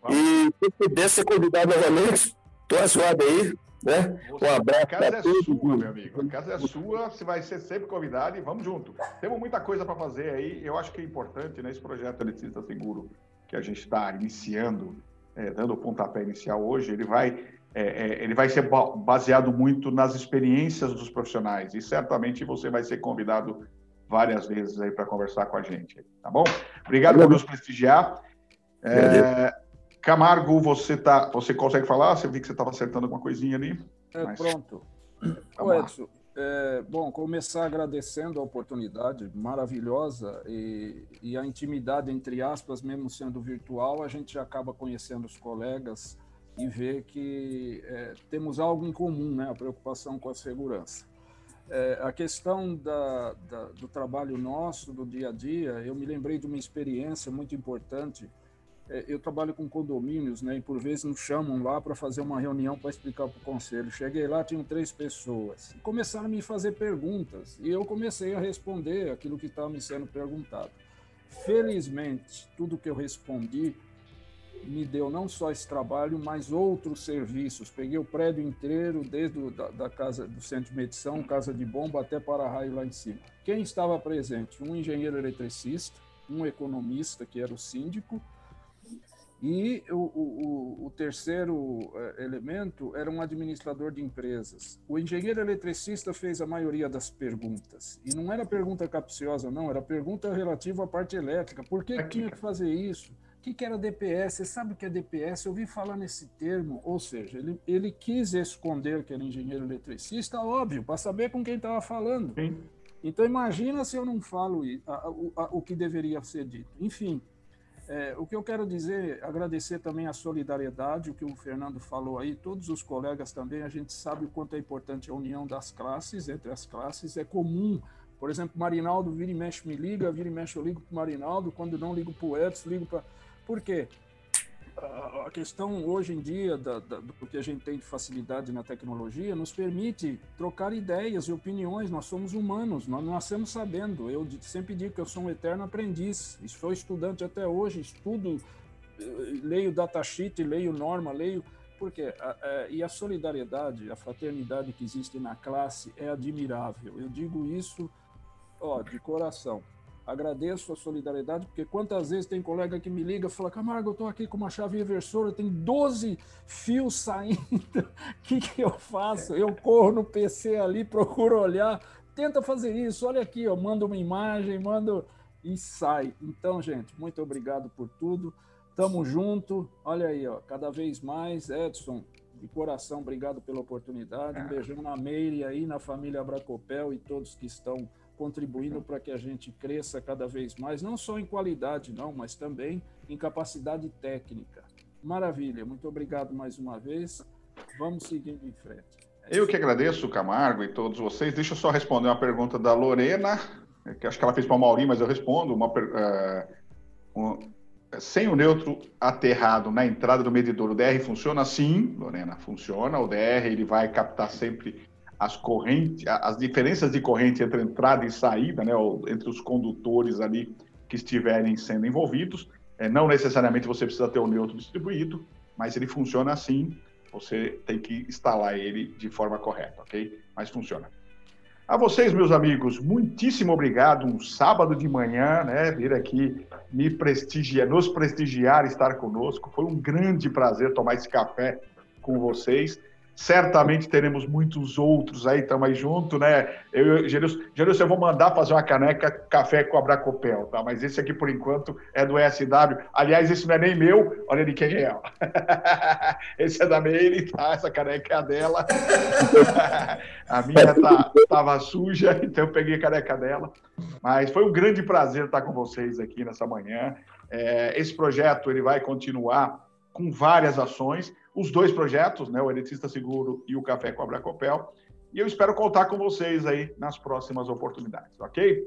E se puder ser convidado novamente, Tô ajoado aí, né? Você, um abraço. A casa é sua, meu amigo. A casa é sua, você vai ser sempre convidado e vamos junto. Temos muita coisa para fazer aí. Eu acho que é importante, né, projeto Eletricista Seguro que a gente está iniciando, é, dando o pontapé inicial hoje, ele vai, é, é, ele vai ser baseado muito nas experiências dos profissionais. E certamente você vai ser convidado várias vezes aí para conversar com a gente. Tá bom? Obrigado por nos prestigiar. É, Camargo, você tá, você consegue falar? Você viu que você estava acertando alguma coisinha ali? É, Mas... Pronto. Ô, Edson, é, bom, começar agradecendo a oportunidade maravilhosa e, e, a intimidade, entre aspas, mesmo sendo virtual, a gente acaba conhecendo os colegas e vê que é, temos algo em comum, né? A preocupação com a segurança. É, a questão da, da, do trabalho nosso, do dia a dia, eu me lembrei de uma experiência muito importante é, eu trabalho com condomínios, né? E por vezes nos chamam lá para fazer uma reunião para explicar para o conselho. Cheguei lá, tinham três pessoas. Começaram a me fazer perguntas. E eu comecei a responder aquilo que estava me sendo perguntado. Felizmente, tudo que eu respondi me deu não só esse trabalho, mas outros serviços. Peguei o prédio inteiro, desde o, da, da, casa do centro de medição, casa de bomba, até para-raio lá em cima. Quem estava presente? Um engenheiro eletricista, um economista, que era o síndico, e o, o, o, terceiro eh, elemento era um administrador de empresas. O engenheiro eletricista fez a maioria das perguntas. E não era pergunta capciosa, não, era pergunta relativa à parte elétrica. Por que tinha que fazer isso? O que, que era DPS? Você sabe o que é DPS? Eu ouvi falar nesse termo. Ou seja, ele, ele quis esconder que era engenheiro eletricista, óbvio, para saber com quem estava falando. Sim. Então, imagina se eu não falo o que deveria ser dito. Enfim. É, o que eu quero dizer, agradecer também a solidariedade, o que o Fernando falou aí, todos os colegas também, a gente sabe o quanto é importante a união das classes, entre as classes, é comum. Por exemplo, Marinaldo vira e mexe me liga, vira e mexe eu ligo para o Marinaldo, quando não ligo para o Edson, ligo para... Por quê? a questão hoje em dia da, da, do que a gente tem de facilidade na tecnologia nos permite trocar ideias e opiniões. Nós somos humanos, nós nascemos sabendo. Eu sempre digo que eu sou um eterno aprendiz. Sou estudante até hoje, estudo, eh, leio datasheet, leio norma, leio porque e a solidariedade, a fraternidade que existe na classe é admirável. Eu digo isso, ó, de coração agradeço a solidariedade, porque quantas vezes tem colega que me liga e fala, Camargo, eu estou aqui com uma chave inversora, tem 12 fios saindo, o *laughs* que, que eu faço? Eu corro no PC ali, procuro olhar, tenta fazer isso, olha aqui, eu mando uma imagem, mando e sai. Então, gente, muito obrigado por tudo, tamo junto, olha aí, ó, cada vez mais, Edson, de coração, obrigado pela oportunidade, um beijão na Meire aí, na família Abracopel e todos que estão contribuindo para que a gente cresça cada vez mais, não só em qualidade, não, mas também em capacidade técnica. Maravilha, muito obrigado mais uma vez. Vamos seguindo em frente. Eu que agradeço, Camargo e todos vocês. Deixa eu só responder uma pergunta da Lorena, que acho que ela fez para o Maurinho, mas eu respondo. Uma, uh, um, sem o neutro aterrado na entrada do medidor, o DR funciona? Sim, Lorena, funciona. O DR ele vai captar sempre as correntes, as diferenças de corrente entre entrada e saída, né, entre os condutores ali que estiverem sendo envolvidos. É, não necessariamente você precisa ter o neutro distribuído, mas ele funciona assim. Você tem que instalar ele de forma correta, ok? Mas funciona. A vocês, meus amigos, muitíssimo obrigado. Um sábado de manhã, né? Vir aqui me prestigiar, nos prestigiar, estar conosco. Foi um grande prazer tomar esse café com vocês. Certamente teremos muitos outros aí, estamos aí junto, né? Eu, Gerilson, eu vou mandar fazer uma caneca café com a Bracopel, tá? Mas esse aqui, por enquanto, é do ESW. Aliás, esse não é nem meu, olha de quem é. *laughs* esse é da Meire, tá? Essa caneca é a dela. *laughs* a minha tá, tava suja, *laughs* então eu peguei a caneca dela. Mas foi um grande prazer estar com vocês aqui nessa manhã. É, esse projeto ele vai continuar com várias ações os dois projetos, né, o Elitista Seguro e o Café com a Bracopel. E eu espero contar com vocês aí nas próximas oportunidades, ok?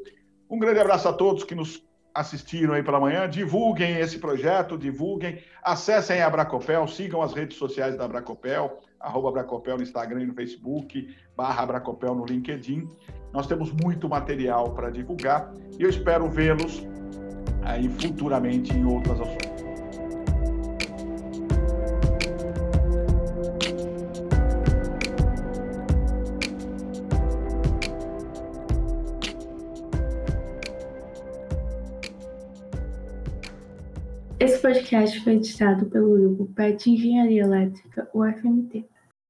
Um grande abraço a todos que nos assistiram aí pela manhã. Divulguem esse projeto, divulguem, acessem a Bracopel, sigam as redes sociais da Bracopel, arroba Bracopel no Instagram e no Facebook, barra Bracopel no LinkedIn. Nós temos muito material para divulgar e eu espero vê-los aí futuramente em outras ações. Podcast foi editado pelo grupo PET Engenharia Elétrica, UFMT.